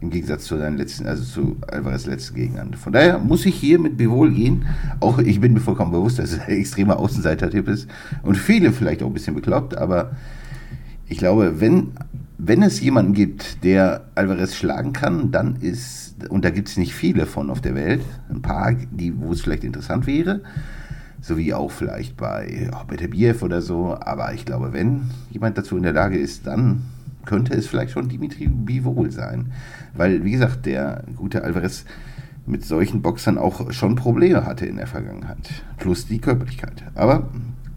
Im Gegensatz zu seinen letzten, also zu Alvarez letzten Gegnern. Von daher muss ich hier mit Bivol gehen. Auch ich bin mir vollkommen bewusst, dass es (laughs) ein extremer Außenseiter-Tipp ist. Und viele vielleicht auch ein bisschen bekloppt, aber ich glaube, wenn, wenn es jemanden gibt, der Alvarez schlagen kann, dann ist, und da gibt es nicht viele von auf der Welt, ein paar, die, wo es vielleicht interessant wäre, so wie auch vielleicht bei oh, Beterbiev oder so, aber ich glaube, wenn jemand dazu in der Lage ist, dann könnte es vielleicht schon Dimitri Bivol sein. Weil, wie gesagt, der gute Alvarez mit solchen Boxern auch schon Probleme hatte in der Vergangenheit. Plus die Körperlichkeit. Aber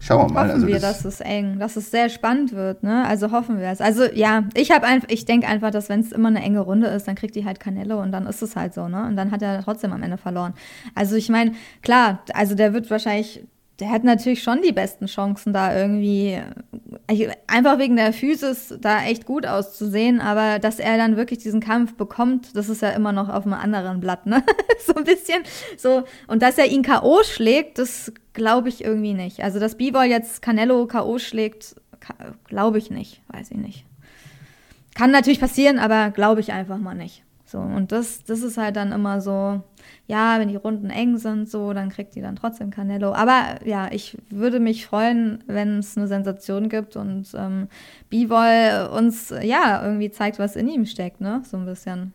schauen wir mal. Hoffen also wir, das- dass es eng, dass es sehr spannend wird, ne? Also hoffen wir es. Also ja, ich habe einfach, ich denke einfach, dass wenn es immer eine enge Runde ist, dann kriegt die halt Canelo und dann ist es halt so, ne? Und dann hat er trotzdem am Ende verloren. Also ich meine, klar, also der wird wahrscheinlich, der hat natürlich schon die besten Chancen, da irgendwie einfach wegen der Physis da echt gut auszusehen, aber dass er dann wirklich diesen Kampf bekommt, das ist ja immer noch auf einem anderen Blatt, ne? (laughs) so ein bisschen so. Und dass er ihn K.O. schlägt, das glaube ich irgendwie nicht. Also, dass Bivol jetzt Canelo K.O. schlägt, glaube ich nicht. Weiß ich nicht. Kann natürlich passieren, aber glaube ich einfach mal nicht. So, und das, das ist halt dann immer so, ja, wenn die Runden eng sind, so, dann kriegt die dann trotzdem Canelo. Aber ja, ich würde mich freuen, wenn es eine Sensation gibt und ähm, Bivol uns ja irgendwie zeigt, was in ihm steckt, ne? So ein bisschen.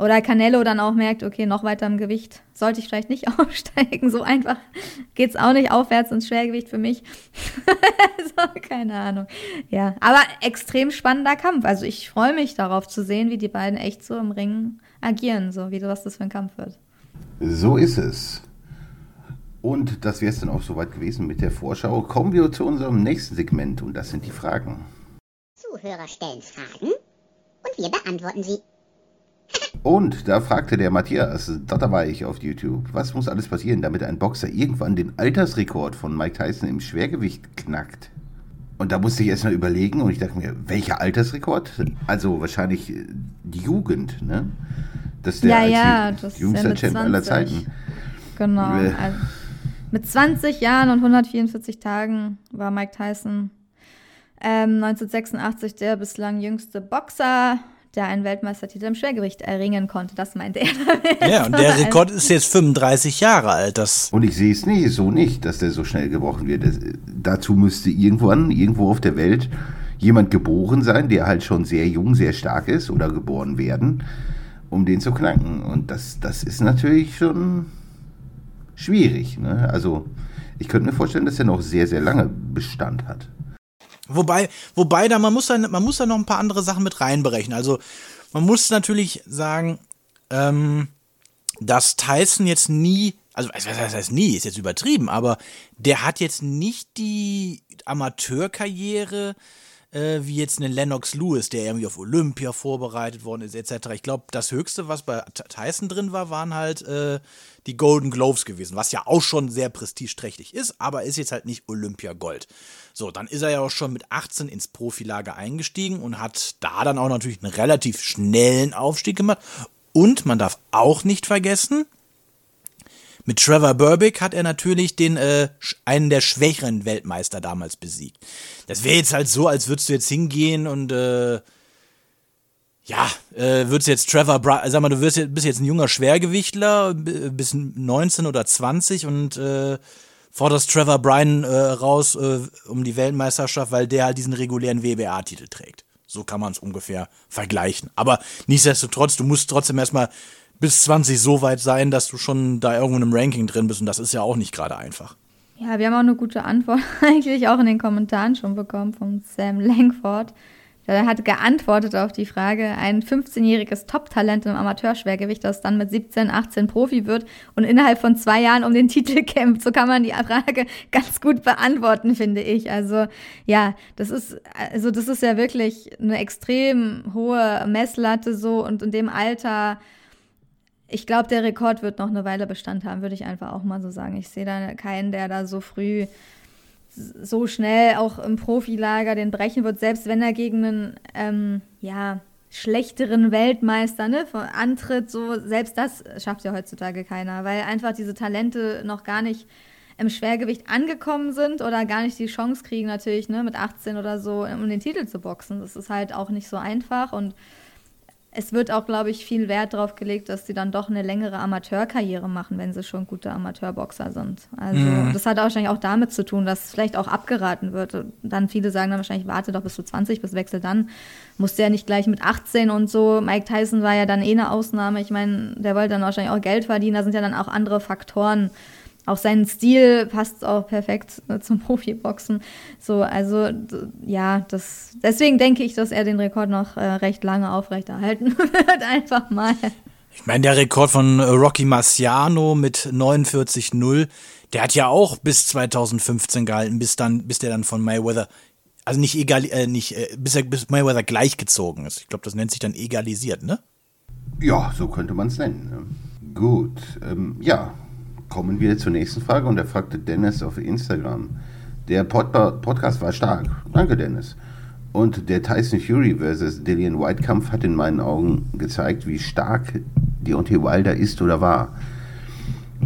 Oder Canelo dann auch merkt, okay, noch weiter im Gewicht sollte ich vielleicht nicht (laughs) aufsteigen. So einfach geht's auch nicht aufwärts ins Schwergewicht für mich. (laughs) so, keine Ahnung. Ja, aber extrem spannender Kampf. Also ich freue mich darauf zu sehen, wie die beiden echt so im Ring agieren, so wie was das für ein Kampf wird. So ist es. Und das wäre es dann auch soweit gewesen mit der Vorschau. Kommen wir zu unserem nächsten Segment und das sind die Fragen. Zuhörer stellen Fragen und wir beantworten sie. Und da fragte der Matthias, da war ich auf YouTube, was muss alles passieren, damit ein Boxer irgendwann den Altersrekord von Mike Tyson im Schwergewicht knackt? Und da musste ich erstmal überlegen und ich dachte mir, welcher Altersrekord? Also wahrscheinlich äh, die Jugend, ne? Das ist der Ja, ja, das jüngster Champ aller 20. Zeiten. Genau. Äh. Also, mit 20 Jahren und 144 Tagen war Mike Tyson ähm, 1986 der bislang jüngste Boxer, der einen Weltmeistertitel im Schwergewicht erringen konnte. Das meinte er damit. Ja, und der Rekord ist jetzt 35 Jahre alt. Das Und ich sehe es nicht, so nicht, dass der so schnell gebrochen wird. Das, dazu müsste irgendwann, irgendwo auf der Welt, jemand geboren sein, der halt schon sehr jung, sehr stark ist oder geboren werden, um den zu knacken. Und das, das ist natürlich schon schwierig. Ne? Also ich könnte mir vorstellen, dass er noch sehr, sehr lange Bestand hat. Wobei, wobei da man muss da, man muss da noch ein paar andere Sachen mit reinberechnen. Also man muss natürlich sagen, ähm, dass Tyson jetzt nie, also was heißt, nie, ist jetzt übertrieben, aber der hat jetzt nicht die Amateurkarriere äh, wie jetzt einen Lennox Lewis, der irgendwie auf Olympia vorbereitet worden ist, etc. Ich glaube, das Höchste, was bei Tyson drin war, waren halt äh, die Golden Gloves gewesen, was ja auch schon sehr prestigeträchtig ist, aber ist jetzt halt nicht Olympia Gold. So, dann ist er ja auch schon mit 18 ins Profilager eingestiegen und hat da dann auch natürlich einen relativ schnellen Aufstieg gemacht. Und man darf auch nicht vergessen, mit Trevor Burbick hat er natürlich den äh, einen der schwächeren Weltmeister damals besiegt. Das wäre jetzt halt so, als würdest du jetzt hingehen und äh, ja, äh, würdest jetzt Trevor, Bra sag mal, du wirst jetzt, bist jetzt ein junger Schwergewichtler, b- bis 19 oder 20 und äh, forderst Trevor Bryan äh, raus äh, um die Weltmeisterschaft, weil der halt diesen regulären WBA-Titel trägt. So kann man es ungefähr vergleichen. Aber nichtsdestotrotz, du musst trotzdem erstmal bis 20 so weit sein, dass du schon da irgendwo einem Ranking drin bist und das ist ja auch nicht gerade einfach. Ja, wir haben auch eine gute Antwort (laughs) eigentlich auch in den Kommentaren schon bekommen von Sam Langford. Er hat geantwortet auf die Frage, ein 15-jähriges Top-Talent im Amateurschwergewicht, das dann mit 17, 18 Profi wird und innerhalb von zwei Jahren um den (laughs) Titel kämpft. So kann man die Frage ganz gut beantworten, finde ich. Also ja, das ist, also das ist ja wirklich eine extrem hohe Messlatte so und in dem Alter ich glaube, der Rekord wird noch eine Weile Bestand haben, würde ich einfach auch mal so sagen. Ich sehe da keinen, der da so früh so schnell auch im Profilager den brechen wird, selbst wenn er gegen einen ähm, ja, schlechteren Weltmeister ne, antritt, so selbst das schafft ja heutzutage keiner, weil einfach diese Talente noch gar nicht im Schwergewicht angekommen sind oder gar nicht die Chance kriegen, natürlich ne, mit 18 oder so, um den Titel zu boxen. Das ist halt auch nicht so einfach und es wird auch, glaube ich, viel Wert darauf gelegt, dass sie dann doch eine längere Amateurkarriere machen, wenn sie schon gute Amateurboxer sind. Also mhm. das hat wahrscheinlich auch damit zu tun, dass vielleicht auch abgeraten wird. Dann viele sagen dann wahrscheinlich, warte doch bis du 20 bis wechsel dann. Musst du ja nicht gleich mit 18 und so. Mike Tyson war ja dann eh eine Ausnahme. Ich meine, der wollte dann wahrscheinlich auch Geld verdienen. Da sind ja dann auch andere Faktoren auch sein Stil passt auch perfekt äh, zum Profiboxen. So, also ja, das deswegen denke ich, dass er den Rekord noch äh, recht lange aufrechterhalten (laughs) wird. Einfach mal. Ich meine, der Rekord von äh, Rocky Marciano mit 49-0, der hat ja auch bis 2015 gehalten, bis dann, bis der dann von Mayweather, also nicht egal, äh, nicht, äh, bis er bis Mayweather gleichgezogen ist. Ich glaube, das nennt sich dann egalisiert, ne? Ja, so könnte man es nennen. Ne? Gut, ähm, ja, kommen wir zur nächsten Frage und da fragte Dennis auf Instagram. Der Pod Podcast war stark. Danke, Dennis. Und der Tyson Fury vs. Dillian White Kampf hat in meinen Augen gezeigt, wie stark Deontay Wilder ist oder war.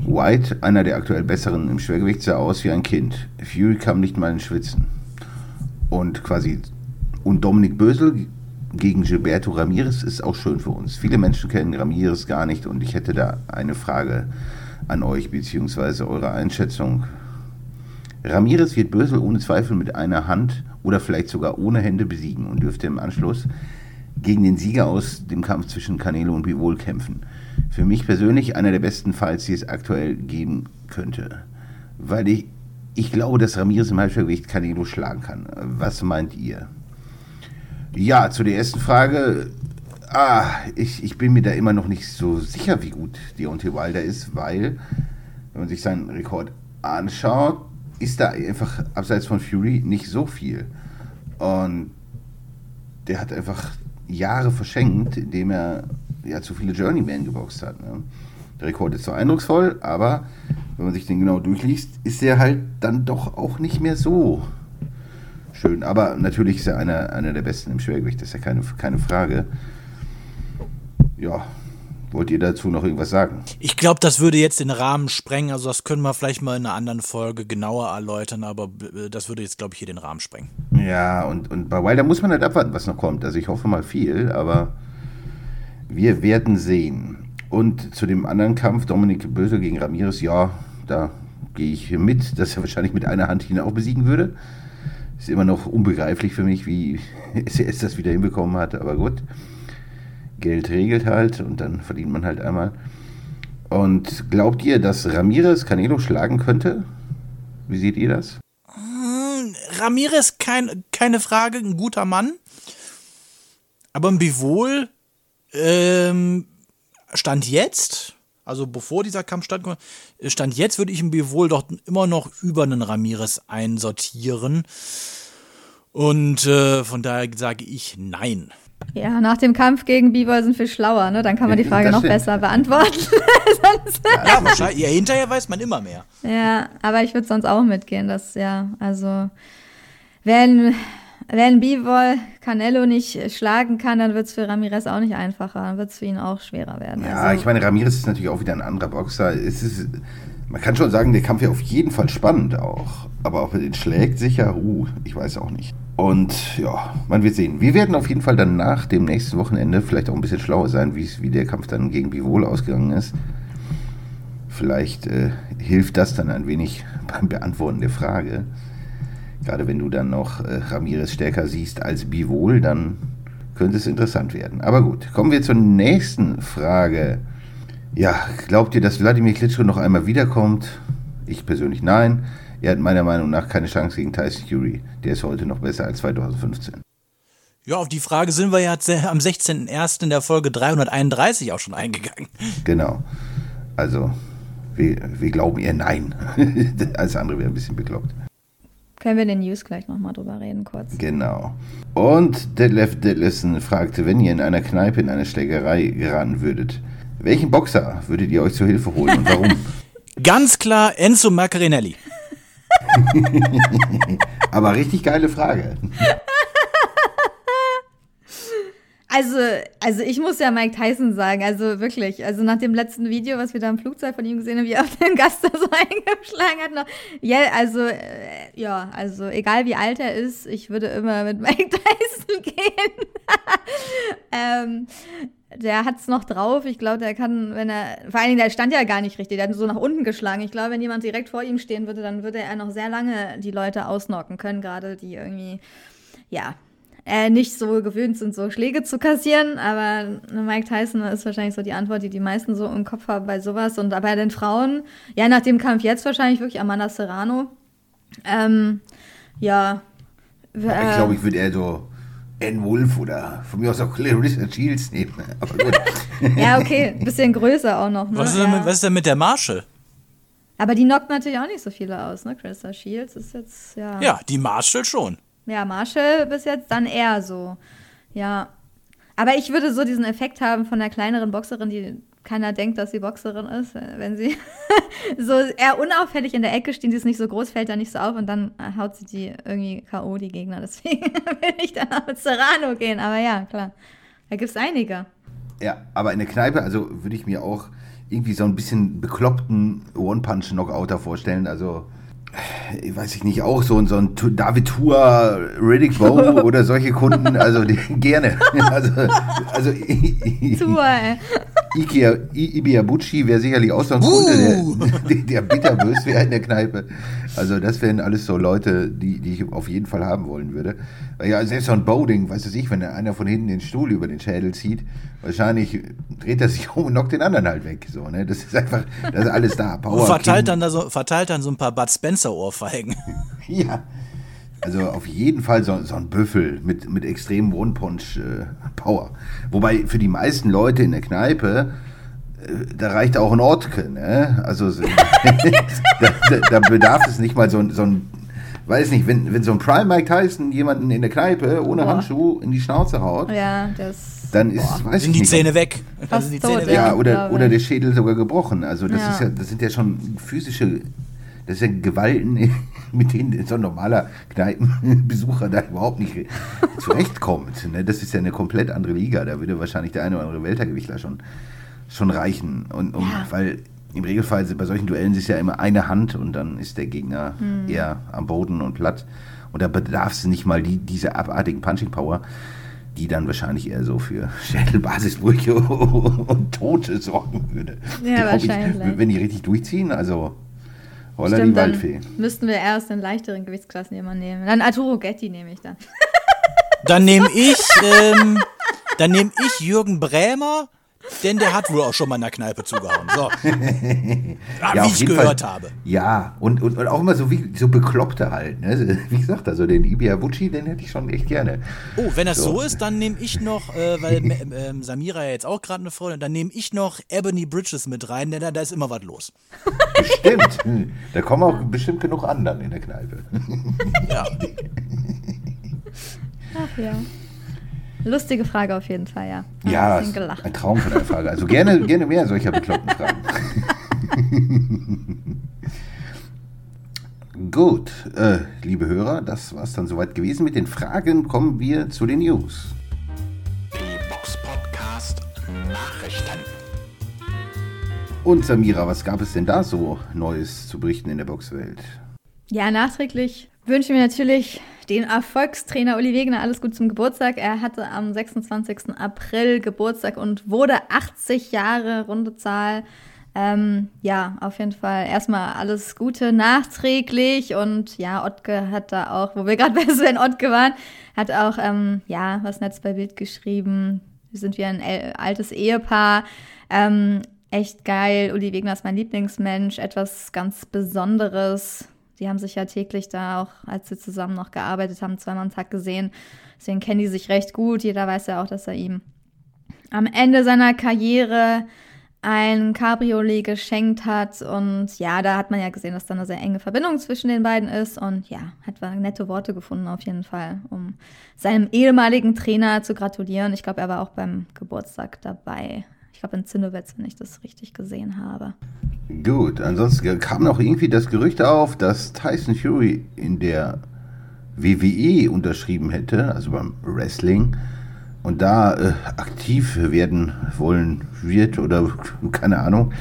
White, einer der aktuell besseren im Schwergewicht, sah aus wie ein Kind. Fury kam nicht mal in Schwitzen. Und quasi, und Dominik Bösel gegen Gilberto Ramirez ist auch schön für uns. Viele Menschen kennen Ramirez gar nicht und ich hätte da eine Frage an euch bzw. eure Einschätzung. Ramirez wird Bösel ohne Zweifel mit einer Hand oder vielleicht sogar ohne Hände besiegen und dürfte im Anschluss gegen den Sieger aus dem Kampf zwischen Canelo und Bivol kämpfen. Für mich persönlich einer der besten Fights, die es aktuell geben könnte. Weil ich, ich glaube, dass Ramirez im Halbschwergewicht Canelo schlagen kann. Was meint ihr? Ja, zu der ersten Frage. Ah, ich, ich bin mir da immer noch nicht so sicher, wie gut Deontay Wilder ist, weil, wenn man sich seinen Rekord anschaut, ist da einfach abseits von Fury nicht so viel. Und der hat einfach Jahre verschenkt, indem er ja zu viele Journeyman geboxt hat. Ne? Der Rekord ist so eindrucksvoll, aber wenn man sich den genau durchliest, ist er halt dann doch auch nicht mehr so schön. Aber natürlich ist er einer, einer der besten im Schwergewicht, das ist ja keine, keine Frage ja, wollt ihr dazu noch irgendwas sagen? Ich glaube, das würde jetzt den Rahmen sprengen. Also das können wir vielleicht mal in einer anderen Folge genauer erläutern, aber äh, das würde jetzt, glaube ich, hier den Rahmen sprengen. Ja, und, und bei Wilder muss man halt abwarten, was noch kommt. Also ich hoffe mal viel, aber wir werden sehen. Und zu dem anderen Kampf, Dominik Böse gegen Ramirez, ja, da gehe ich mit, dass er wahrscheinlich mit einer Hand ihn auch besiegen würde. Ist immer noch unbegreiflich für mich, wie (laughs) es das wieder hinbekommen hat, aber gut. Geld regelt halt und dann verdient man halt einmal. Und glaubt ihr, dass Ramirez Canelo schlagen könnte? Wie seht ihr das? Hm, Ramirez, kein, keine Frage, ein guter Mann. Aber ein Bivol ähm, stand jetzt, also bevor dieser Kampf stand, stand jetzt, würde ich ein Bivol doch immer noch über einen Ramirez einsortieren. Und äh, von daher sage ich nein. Ja, nach dem Kampf gegen Bieber sind wir schlauer, ne? Dann kann man die Frage noch besser beantworten. (laughs) ja, wahrscheinlich. Ja, hinterher weiß man immer mehr. Ja, aber ich würde sonst auch mitgehen, dass, ja, also, wenn, wenn Bivol Canelo nicht schlagen kann, dann wird es für Ramirez auch nicht einfacher. Dann wird es für ihn auch schwerer werden. Ja, also, ich meine, Ramirez ist natürlich auch wieder ein anderer Boxer. Es ist, man kann schon sagen, der Kampf wäre auf jeden Fall spannend auch. Aber ob er den schlägt, sicher, uh, ich weiß auch nicht. Und ja, man wird sehen. Wir werden auf jeden Fall dann nach dem nächsten Wochenende vielleicht auch ein bisschen schlauer sein, wie der Kampf dann gegen Bivol ausgegangen ist. Vielleicht äh, hilft das dann ein wenig (laughs) beim Beantworten der Frage. Gerade wenn du dann noch äh, Ramirez stärker siehst als Bivol, dann könnte es interessant werden. Aber gut, kommen wir zur nächsten Frage. Ja, glaubt ihr, dass Wladimir Klitschko noch einmal wiederkommt? Ich persönlich nein. Er hat meiner Meinung nach keine Chance gegen Tyson Fury. Der ist heute noch besser als 2015. Ja, auf die Frage sind wir ja am 16.01. in der Folge 331 auch schon eingegangen. Genau. Also, wir, wir glauben eher nein. (laughs) Alles andere wäre ein bisschen bekloppt. Können wir in den News gleich nochmal drüber reden, kurz. Genau. Und Detlef Detlefsen fragte, wenn ihr in einer Kneipe in eine Schlägerei geraten würdet, welchen Boxer würdet ihr euch zur Hilfe holen und warum? (laughs) Ganz klar Enzo Maccarinelli. (laughs) Aber richtig geile Frage. Also, also ich muss ja Mike Tyson sagen, also wirklich, also nach dem letzten Video, was wir da im Flugzeug von ihm gesehen haben, wie er auf den Gast da so (laughs) eingeschlagen hat, noch, ja, also, äh, ja, also egal wie alt er ist, ich würde immer mit Mike (laughs) Tyson gehen. ähm, der hat's noch drauf. Ich glaube, der kann, wenn er, vor allen Dingen, der stand ja gar nicht richtig, der hat so nach unten geschlagen. Ich glaube, wenn jemand direkt vor ihm stehen würde, dann würde er noch sehr lange die Leute ausnocken können, gerade die irgendwie, ja, äh, nicht so gewöhnt sind, so Schläge zu kassieren. Aber Mike Tyson ist wahrscheinlich so die Antwort, die die meisten so im Kopf haben bei sowas. Und bei den Frauen, ja, nach dem Kampf jetzt wahrscheinlich wirklich Amanda Serrano. Ähm, ja. ich glaube, ich würde eher so Anne Wolf oder von mir aus auch Clarissa Shields nehmen. (laughs) Aber gut. ja, okay, bisschen größer auch noch. Ne? Was, ist ja. mit, was, ist denn mit, der Marshall? Aber die knockt natürlich auch nicht so viele aus, ne? Clarissa Shields ist jetzt, ja. Ja, die Marshall schon. Ja, Marshall bis jetzt dann eher so. Ja. Aber ich würde so diesen Effekt haben von der kleineren Boxerin, die keiner denkt, dass sie Boxerin ist, wenn sie (laughs) so eher unauffällig in der Ecke steht, die ist nicht so groß, fällt da nicht so auf und dann haut sie die irgendwie K.O., die Gegner. (laughs) Deswegen will ich dann auch mit Serrano gehen. Aber ja, klar. Da gibt es einige. Ja, aber in der Kneipe, also würde ich mir auch irgendwie so ein bisschen bekloppten One-Punch-Knockouter vorstellen. Also ich weiß ich nicht, auch so, so ein David Tour, Riddick Bowe (laughs) oder solche Kunden, also die, gerne. Also, also Tour, ey. Ikea, Ibiabuchi wäre sicherlich auch so ein Kunde, uh. der, der bitterbös wäre in der Kneipe. Also das wären alles so Leute, die, die ich auf jeden Fall haben wollen würde. Ja, selbst so ein Bowding, weiß ich, wenn einer von hinten den Stuhl über den Schädel zieht, wahrscheinlich dreht er sich (laughs) um und knockt den anderen halt weg. So, ne? Das ist einfach, das ist alles da. Power und verteilt dann, da so, verteilt dann so ein paar Bud Spencer-Ohrfeigen. ja. Also auf jeden Fall so, so ein Büffel mit, mit extremem One-Punch-Power. Äh, Wobei für die meisten Leute in der Kneipe, äh, da reicht auch ein Ortke. Ne? Also (laughs) da, da, da, bedarf es nicht mal so, so ein, weiß nicht, wenn, wenn so ein Prime Mike Tyson jemanden in der Kneipe ohne boah. Handschuh in die Schnauze haut, ja, das, dann ist, boah. weiß sind ich die nicht. Zähne weg. Fast die tot, Zähne weg. Ja, oder, oder der Schädel sogar gebrochen. Also das Ja. ist ja, das sind ja schon physische das ist ja Gewalten, mit denen so ein normaler Kneipenbesucher da überhaupt nicht zurechtkommt. Ne? Das ist ja eine komplett andere Liga. Da würde wahrscheinlich der eine oder andere Weltergewichtler schon, schon reichen. Und, und Ja. weil im Regelfall bei solchen Duellen ist ja immer eine Hand und dann ist der Gegner eher am Boden und platt. Und da bedarf es nicht mal die, diese abartigen Punching Power, die dann wahrscheinlich eher so für Schädelbasisbrüche (laughs) und Tote sorgen würde. Ja, Glaub ich, wahrscheinlich. wenn die richtig durchziehen, also Holla die Stimmt, dann Waldfee. müssten wir eher aus den leichteren Gewichtsklassen jemanden nehmen. Dann Arturo Getty nehme ich dann. Dann nehme ich, ähm, dann nehme ich Jürgen Brämer, denn der hat wohl auch schon mal in der Kneipe zugehauen. So. (laughs) Ja, wie ich gehört Fall. habe. Ja, und, und, und auch immer so wie so Bekloppte halt. Ne? Wie gesagt, also den Ibiabuchi, den hätte ich schon echt gerne. Oh, wenn das so, So. ist, dann nehme ich noch, äh, weil ähm, Samira ja jetzt auch gerade eine Freundin, dann nehme ich noch Ebony Bridges mit rein, denn da, da ist immer was los. (laughs) Bestimmt. Hm. Da kommen auch bestimmt genug anderen in der Kneipe. Ja. (laughs) Ach ja. Lustige Frage auf jeden Fall, ja. Hab Ja, ein bisschen ist gelacht. ein Traum von der Frage. Also gerne, (laughs) gerne mehr solcher bekloppten Fragen. (laughs) Gut, äh, liebe Hörer, das war es dann soweit gewesen. Mit den Fragen kommen wir zu den News. Die Box Podcast Nachrichten. Und Samira, was gab es denn da so Neues zu berichten in der Boxwelt? Ja, nachträglich wünschen wir natürlich den Erfolgstrainer Uli Wegener alles gut zum Geburtstag. Er hatte am 26. April Geburtstag und wurde 80 Jahre, runde Zahl. Ähm, ja, auf jeden Fall erstmal alles Gute nachträglich und ja, Ottke hat da auch, wo wir gerade bei (laughs) Sven Ottke waren, hat auch, ähm, ja, was Netz bei Bild geschrieben. Wir sind wie ein altes Ehepaar. Ähm, echt geil. Uli Wegner ist mein Lieblingsmensch. Etwas ganz Besonderes. Die haben sich ja täglich da auch, als sie zusammen noch gearbeitet haben, zweimal am Tag gesehen. Deswegen kennen die sich recht gut. Jeder weiß ja auch, dass er ihm am Ende seiner Karriere ein Cabriolet geschenkt hat. Und ja, da hat man ja gesehen, dass da eine sehr enge Verbindung zwischen den beiden ist. Und ja, hat nette Worte gefunden auf jeden Fall, um seinem ehemaligen Trainer zu gratulieren. Ich glaube, er war auch beim Geburtstag dabei. Ich glaube in Zinnowitz, wenn ich das richtig gesehen habe. Gut, ansonsten kam noch irgendwie das Gerücht auf, dass Tyson Fury in der WWE unterschrieben hätte, also beim Wrestling und da äh, aktiv werden wollen wird oder (laughs) keine Ahnung.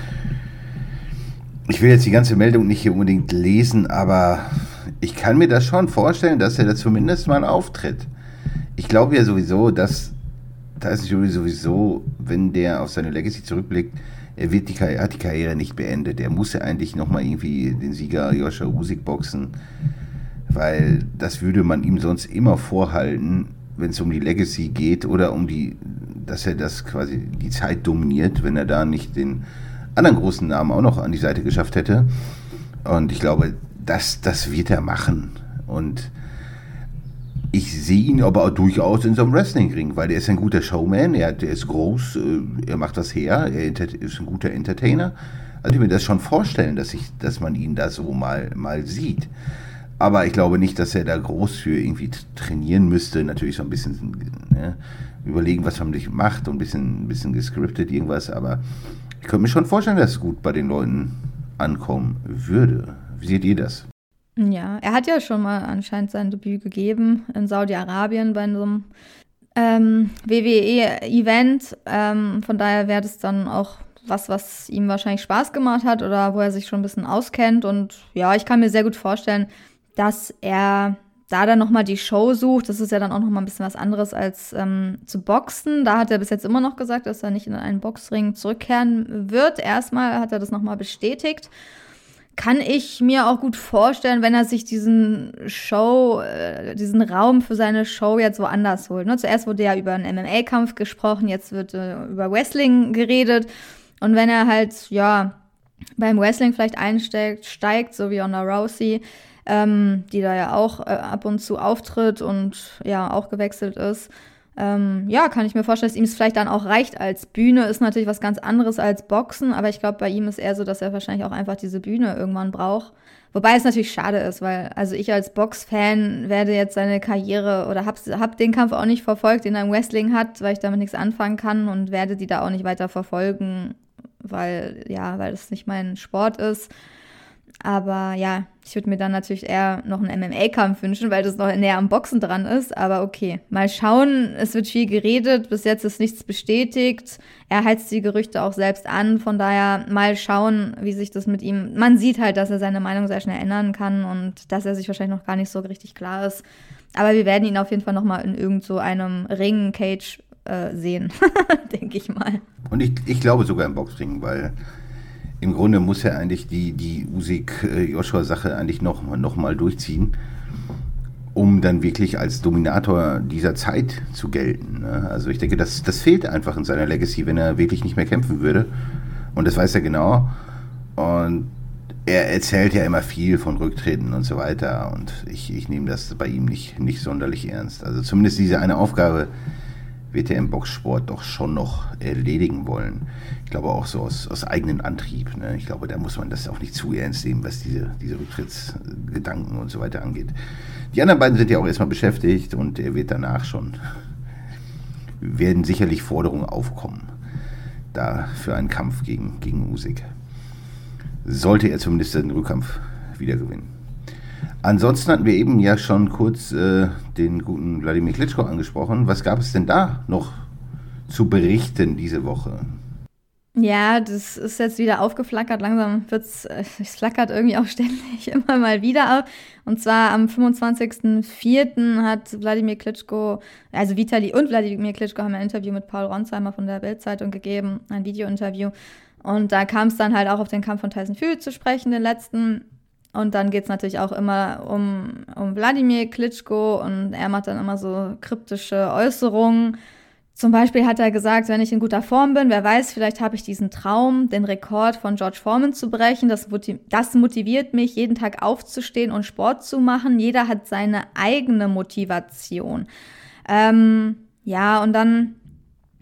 Ich will jetzt die ganze Meldung nicht hier unbedingt lesen, aber ich kann mir das schon vorstellen, dass er da zumindest mal auftritt. Ich glaube ja sowieso, dass ist Jury sowieso, wenn der auf seine Legacy zurückblickt, er wird die, er hat die Karriere nicht beendet. Er muss ja eigentlich nochmal irgendwie den Sieger Joshua Usyk boxen, weil das würde man ihm sonst immer vorhalten wenn es um die Legacy geht oder um die, dass er das quasi die Zeit dominiert, wenn er da nicht den anderen großen Namen auch noch an die Seite geschafft hätte. Und ich glaube, das, das wird er machen. Und ich sehe ihn aber durchaus in so einem Wrestling-Ring, weil er ist ein guter Showman, er, der ist groß, äh, er macht was her, er ist ein guter Entertainer. Also ich mir das schon vorstellen, dass, ich, dass man ihn da so mal, mal sieht. Aber ich glaube nicht, dass er da groß für irgendwie trainieren müsste. Natürlich so ein bisschen ne, überlegen, was man macht und ein bisschen, ein bisschen gescriptet irgendwas. Aber ich könnte mir schon vorstellen, dass es gut bei den Leuten ankommen würde. Wie seht ihr das? Ja, er hat ja schon mal anscheinend sein Debüt gegeben in Saudi-Arabien bei einem ähm, WWE-Event. Ähm, von daher wäre das dann auch was, was ihm wahrscheinlich Spaß gemacht hat oder wo er sich schon ein bisschen auskennt. Und ja, ich kann mir sehr gut vorstellen, dass er da dann nochmal die Show sucht. Das ist ja dann auch nochmal ein bisschen was anderes als ähm, zu boxen. Da hat er bis jetzt immer noch gesagt, dass er nicht in einen Boxring zurückkehren wird. Erstmal hat er das nochmal bestätigt. Kann ich mir auch gut vorstellen, wenn er sich diesen Show, äh, diesen Raum für seine Show jetzt woanders holt. Ne? Zuerst wurde ja über einen MMA-Kampf gesprochen, jetzt wird äh, über Wrestling geredet. Und wenn er halt, ja, beim Wrestling vielleicht einsteigt, steigt, so wie Ronda Rousey, ähm, die da ja auch äh, ab und zu auftritt und ja auch gewechselt ist. Ähm, ja, kann ich mir vorstellen, dass ihm es vielleicht dann auch reicht als Bühne. Ist natürlich was ganz anderes als Boxen, aber ich glaube, bei ihm ist eher so, dass er wahrscheinlich auch einfach diese Bühne irgendwann braucht. Wobei es natürlich schade ist, weil also ich als Boxfan werde jetzt seine Karriere oder hab, hab den Kampf auch nicht verfolgt, den er im Wrestling hat, weil ich damit nichts anfangen kann und werde die da auch nicht weiter verfolgen, weil ja, weil das nicht mein Sport ist. Aber ja, ich würde mir dann natürlich eher noch einen MMA-Kampf wünschen, weil das noch näher am Boxen dran ist. Aber okay, mal schauen. Es wird viel geredet. Bis jetzt ist nichts bestätigt. Er heizt die Gerüchte auch selbst an. Von daher mal schauen, wie sich das mit ihm. Man sieht halt, dass er seine Meinung sehr schnell ändern kann und dass er sich wahrscheinlich noch gar nicht so richtig klar ist. Aber wir werden ihn auf jeden Fall noch mal in irgend so einem Ring, Cage äh, sehen, (laughs) denke ich mal. Und ich, ich glaube sogar im Boxring, weil im Grunde muss er eigentlich die, die Usyk-Joshua-Sache eigentlich noch, noch mal durchziehen, um dann wirklich als Dominator dieser Zeit zu gelten. Ne? Also ich denke, das, das fehlt einfach in seiner Legacy, wenn er wirklich nicht mehr kämpfen würde. Und das weiß er genau. Und er erzählt ja immer viel von Rücktreten und so weiter. Und ich, ich nehme das bei ihm nicht, nicht sonderlich ernst. Also zumindest diese eine Aufgabe, wird er im Boxsport doch schon noch erledigen wollen. Ich glaube auch so aus, aus eigenem Antrieb. Ne? Ich glaube, da muss man das auch nicht zu ernst nehmen, was diese, diese Rücktrittsgedanken und so weiter angeht. Die anderen beiden sind ja auch erstmal beschäftigt und er wird danach schon, werden sicherlich Forderungen aufkommen, da für einen Kampf gegen, gegen Musik. Sollte er zumindest den Rückkampf wieder gewinnen. Ansonsten hatten wir eben ja schon kurz äh, den guten Wladimir Klitschko angesprochen. Was gab es denn da noch zu berichten diese Woche? Ja, das ist jetzt wieder aufgeflackert. Langsam wird's, äh, es flackert irgendwie auch (laughs) ständig immer mal wieder auf. Und zwar am 25.04. hat Wladimir Klitschko, also Vitali und Wladimir Klitschko haben ein Interview mit Paul Ronsheimer von der Bildzeitung gegeben, ein Videointerview. Und da kam es dann halt auch auf den Kampf von Tyson Fury zu sprechen, den letzten. Und dann geht es natürlich auch immer um, um Wladimir Klitschko und er macht dann immer so kryptische Äußerungen, Zum Beispiel hat er gesagt, wenn ich in guter Form bin, wer weiß, vielleicht habe ich diesen Traum, den Rekord von George Foreman zu brechen. Das, das motiviert mich, jeden Tag aufzustehen und Sport zu machen. Jeder hat seine eigene Motivation. Ähm, ja, und dann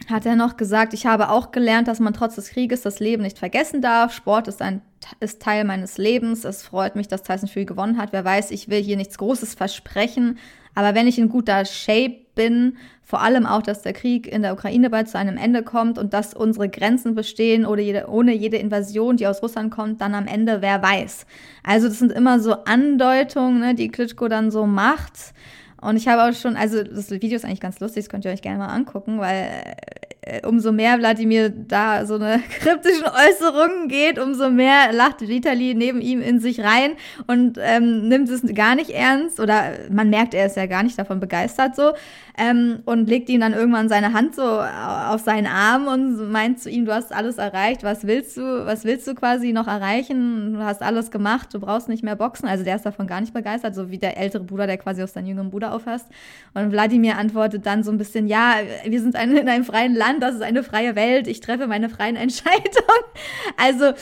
hat er noch gesagt, ich habe auch gelernt, dass man trotz des Krieges das Leben nicht vergessen darf. Sport ist ein ist Teil meines Lebens. Es freut mich, dass Tyson Fury gewonnen hat. Wer weiß, ich will hier nichts Großes versprechen. Aber wenn ich in guter Shape bin, vor allem auch, dass der Krieg in der Ukraine bald zu einem Ende kommt und dass unsere Grenzen bestehen oder jede, ohne jede Invasion, die aus Russland kommt, dann am Ende, wer weiß. Also das sind immer so Andeutungen, ne, die Klitschko dann so macht. Und ich habe auch schon, also das Video ist eigentlich ganz lustig, das könnt ihr euch gerne mal angucken, weil äh, umso mehr Wladimir da so eine (laughs) kryptischen Äußerungen geht, umso mehr lacht Vitali neben ihm in sich rein und ähm, nimmt es gar nicht ernst oder man merkt, er ist ja gar nicht davon begeistert so ähm, und legt ihm dann irgendwann seine Hand so auf seinen Arm und meint zu ihm, du hast alles erreicht, was willst du, was willst du quasi noch erreichen? Du hast alles gemacht, du brauchst nicht mehr boxen. Also der ist davon gar nicht begeistert, so wie der ältere Bruder, der quasi auf seinen jüngeren Bruder aufhast. Und Wladimir antwortet dann so ein bisschen, ja, wir sind in einem freien Land, das ist eine freie Welt, ich treffe meine freien (laughs) Entscheidungen. Also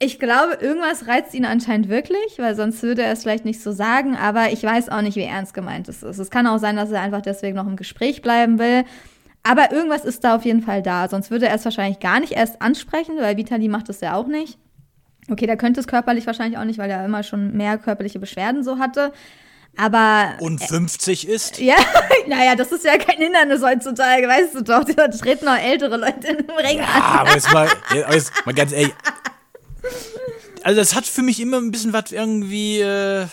ich glaube, irgendwas reizt ihn anscheinend wirklich, weil sonst würde er es vielleicht nicht so sagen, aber ich weiß auch nicht, wie ernst gemeint es ist. Es kann auch sein, dass er einfach deswegen noch im Gespräch bleiben will. Aber irgendwas ist da auf jeden Fall da. Sonst würde er es wahrscheinlich gar nicht erst ansprechen, weil Vitali macht es ja auch nicht. Okay, der könnte es körperlich wahrscheinlich auch nicht, weil er immer schon mehr körperliche Beschwerden so hatte. Aber. Und 50 ist? Ja, (laughs) naja, das ist ja kein Hindernis heutzutage, weißt du doch. Da treten noch ältere Leute in den Ring Ja, an. aber (laughs) jetzt mal, jetzt mal ganz ehrlich. Also, das hat für mich immer ein bisschen was irgendwie. Äh,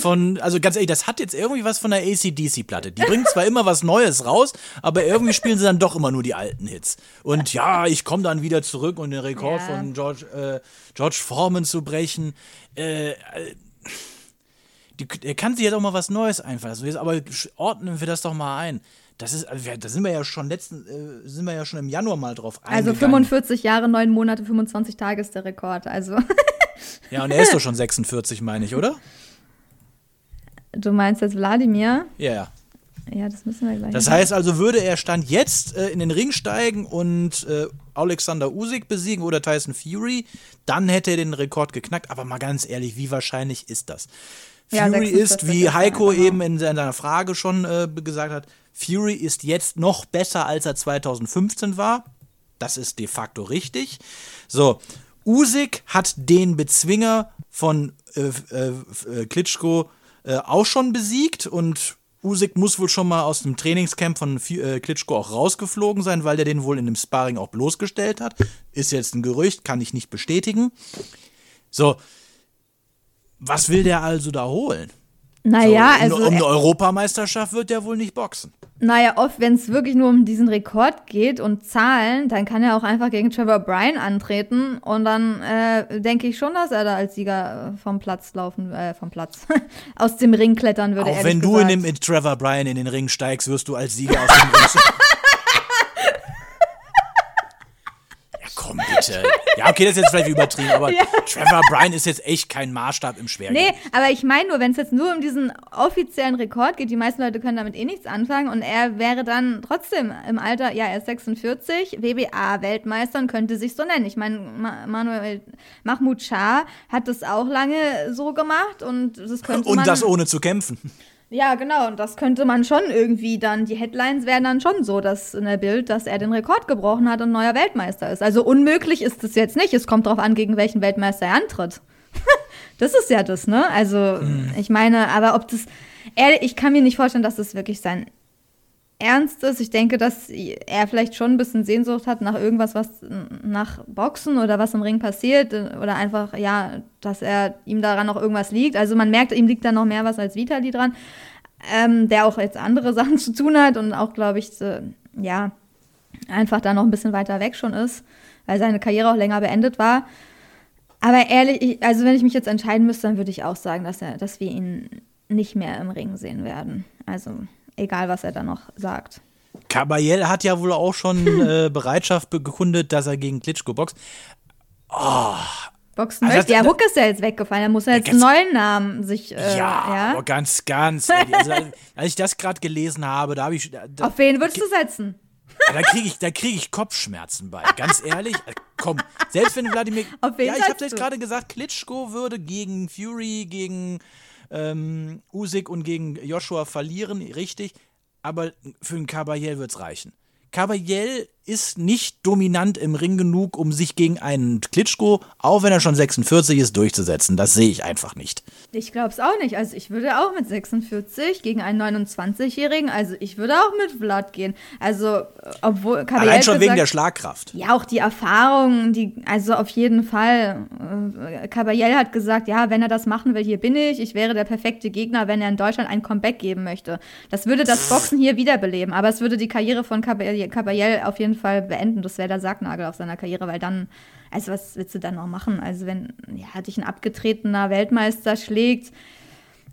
von, also ganz ehrlich, das hat jetzt irgendwie was von der ACDC-Platte. Die bringen zwar immer was Neues raus, aber irgendwie spielen sie dann doch immer nur die alten Hits. Und ja, ich komme dann wieder zurück und den Rekord Ja. von George, äh, George Foreman zu brechen. Äh, äh, die, er kann sich ja doch mal was Neues einfallen. lassen. Also, aber ordnen wir das doch mal ein. Das ist, also da sind wir ja schon letzten, äh, sind wir ja schon im Januar mal drauf Also eingegangen. 45 Jahre, 9 Monate, 25 Tage ist der Rekord. Also, (laughs) Ja, und er ist doch (laughs) schon 46, meine ich, oder? du meinst jetzt Wladimir? Ja, ja. Ja, das müssen wir gleich. Das heißt also, würde er Stand jetzt äh, in den Ring steigen und äh, Alexander Usyk besiegen oder Tyson Fury, dann hätte er den Rekord geknackt. Aber mal ganz ehrlich, wie wahrscheinlich ist das? Ja, Fury 46 ist, wie Heiko ja, genau. eben in seiner Frage schon äh, gesagt hat, Fury ist jetzt noch besser, als er 2015 war. Das ist de facto richtig. So, Usyk hat den Bezwinger von äh, äh, äh, Klitschko äh, auch schon besiegt und Usyk muss wohl schon mal aus dem Trainingscamp von äh, Klitschko auch rausgeflogen sein, weil der den wohl in dem Sparring auch bloßgestellt hat. Ist jetzt ein Gerücht, kann ich nicht bestätigen. So, was will der also da holen? naja, so, um, also, um eine Europameisterschaft wird der wohl nicht boxen. naja, oft, wenn es wirklich nur um diesen Rekord geht und Zahlen, dann kann er auch einfach gegen Trevor Bryan antreten und dann äh, denke ich schon, dass er da als Sieger äh, vom Platz laufen, äh, vom Platz, (laughs) aus dem Ring klettern würde. Auch wenn du in dem mit Trevor Bryan in den Ring steigst, wirst du als Sieger aus dem Ring. (laughs) ja, komm bitte. (laughs) Ja, okay, das ist jetzt vielleicht übertrieben, aber (laughs) Trevor Bryan ist jetzt echt kein Maßstab im Schwergewicht. Nee, aber ich meine nur, wenn es jetzt nur um diesen offiziellen Rekord geht, die meisten Leute können damit eh nichts anfangen und er wäre dann trotzdem im Alter, ja, er ist 46, WBA-Weltmeister und könnte sich so nennen. Ich meine, Ma Manuel Mahmoud Shah hat das auch lange so gemacht und das könnte man... Und das ohne zu kämpfen. Ja, genau, und das könnte man schon irgendwie dann, die Headlines wären dann schon so, dass in der Bild, dass er den Rekord gebrochen hat und neuer Weltmeister ist. Also unmöglich ist es jetzt nicht. Es kommt darauf an, gegen welchen Weltmeister er antritt. (laughs) das ist ja das, ne? Also, ich meine, aber ob das, ehrlich, ich kann mir nicht vorstellen, dass das wirklich sein Ernst ist. Ich denke, dass er vielleicht schon ein bisschen Sehnsucht hat nach irgendwas, was nach Boxen oder was im Ring passiert oder einfach, ja, dass er ihm daran noch irgendwas liegt. Also man merkt, ihm liegt da noch mehr was als Vitali dran, ähm, der auch jetzt andere (laughs) Sachen zu tun hat und auch, glaube ich, so, ja, einfach da noch ein bisschen weiter weg schon ist, weil seine Karriere auch länger beendet war. Aber ehrlich, ich, also wenn ich mich jetzt entscheiden müsste, dann würde ich auch sagen, dass, er, dass wir ihn nicht mehr im Ring sehen werden. Also egal, was er da noch sagt. Caballel hat ja wohl auch schon (laughs) äh, Bereitschaft bekundet, dass er gegen Klitschko boxt. Boxen Also möchte. Ja, Hook ist ja jetzt weggefallen. Er muss ja jetzt einen neuen Namen sich. Äh, ja, ja. ganz, ganz. Also, (laughs) als ich das gerade gelesen habe, da habe ich. Da, Auf wen würdest du setzen? Da kriege ich, da krieg ich Kopfschmerzen bei. Ganz ehrlich, äh, komm, selbst wenn Wladimir. Auf wen ja, ich habe jetzt gerade gesagt, Klitschko würde gegen Fury, gegen ähm, Usyk und gegen Joshua verlieren, richtig. Aber für einen Caballel wird's reichen. Caballel ist nicht dominant im Ring genug, um sich gegen einen Klitschko, auch wenn er schon 46 ist, durchzusetzen. Das sehe ich einfach nicht. Ich glaube es auch nicht. Also ich würde auch mit 46 gegen einen 29-Jährigen, also ich würde auch mit Vlad gehen. Also, äh, obwohl Caballel Allein schon wegen gesagt- der Schlagkraft. Ja, auch die Erfahrung, die, also auf jeden Fall. Äh, Caballel hat gesagt, ja, wenn er das machen will, hier bin ich. Ich wäre der perfekte Gegner, wenn er in Deutschland ein Comeback geben möchte. Das würde das Boxen hier wiederbeleben, aber es würde die Karriere von Caballel auf jeden Fall beenden. Das wäre der Sargnagel auf seiner Karriere, weil dann, also was willst du dann noch machen? Also wenn, ja, dich ein abgetretener Weltmeister schlägt,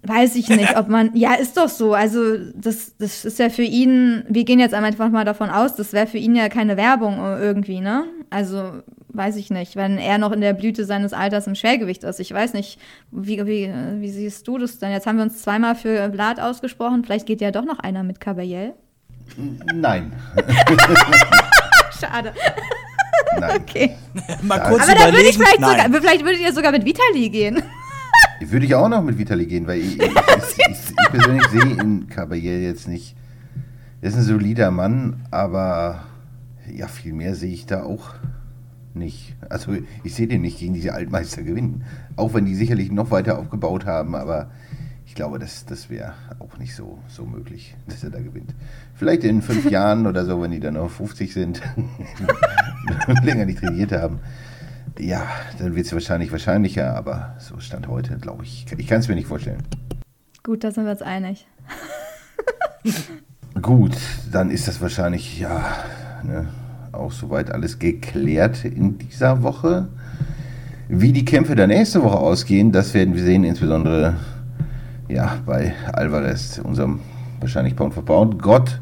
Weiß ich nicht, ob man. Ja, ist doch so. Also, das, das ist ja für ihn. Wir gehen jetzt einfach mal davon aus, das wäre für ihn ja keine Werbung irgendwie, ne? Also, weiß ich nicht. Wenn er noch in der Blüte seines Alters im Schwergewicht ist. Ich weiß nicht, wie, wie, wie siehst du das denn? Jetzt haben wir uns zweimal für Vlad ausgesprochen. Vielleicht geht ja doch noch einer mit Caballel. Nein, (laughs) Schade. nein. (laughs) Okay. Mal kurz Aber da würde ich vielleicht Nein. sogar. Vielleicht würdet ihr sogar mit Vitali gehen. Würde ich auch noch mit Vitali gehen, weil ich, ich, ich, (laughs) ich persönlich sehe in Caballel jetzt nicht. Er ist ein solider Mann, aber ja, viel mehr sehe ich da auch nicht. Also ich sehe den nicht gegen diese Altmeister gewinnen. Auch wenn die sicherlich noch weiter aufgebaut haben, aber ich glaube, das, das wäre auch nicht so, so möglich, (laughs) dass er da gewinnt. Vielleicht in fünf (laughs) Jahren oder so, wenn die dann auf 50 sind und (laughs) länger nicht trainiert haben. Ja, dann wird es wahrscheinlich wahrscheinlicher, aber so Stand heute, glaube ich. Ich kann es mir nicht vorstellen. Gut, da sind wir uns einig. Gut, dann ist das wahrscheinlich, ja, ne, auch soweit alles geklärt in dieser Woche. Wie die Kämpfe der nächste Woche ausgehen, das werden wir sehen, insbesondere ja, bei Alvarez, unserem wahrscheinlich Pound for Pound Gott,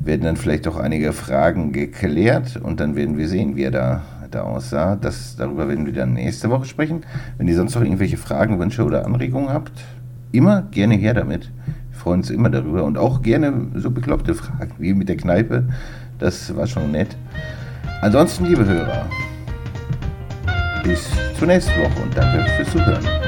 werden dann vielleicht auch einige Fragen geklärt und dann werden wir sehen, wie er da, da aussah. Das, darüber werden wir dann nächste Woche sprechen. Wenn ihr sonst noch irgendwelche Fragen, Wünsche oder Anregungen habt, immer gerne her damit. Wir freuen uns immer darüber und auch gerne so bekloppte Fragen wie mit der Kneipe. Das war schon nett. Ansonsten, liebe Hörer, bis zur nächsten Woche und danke fürs Zuhören.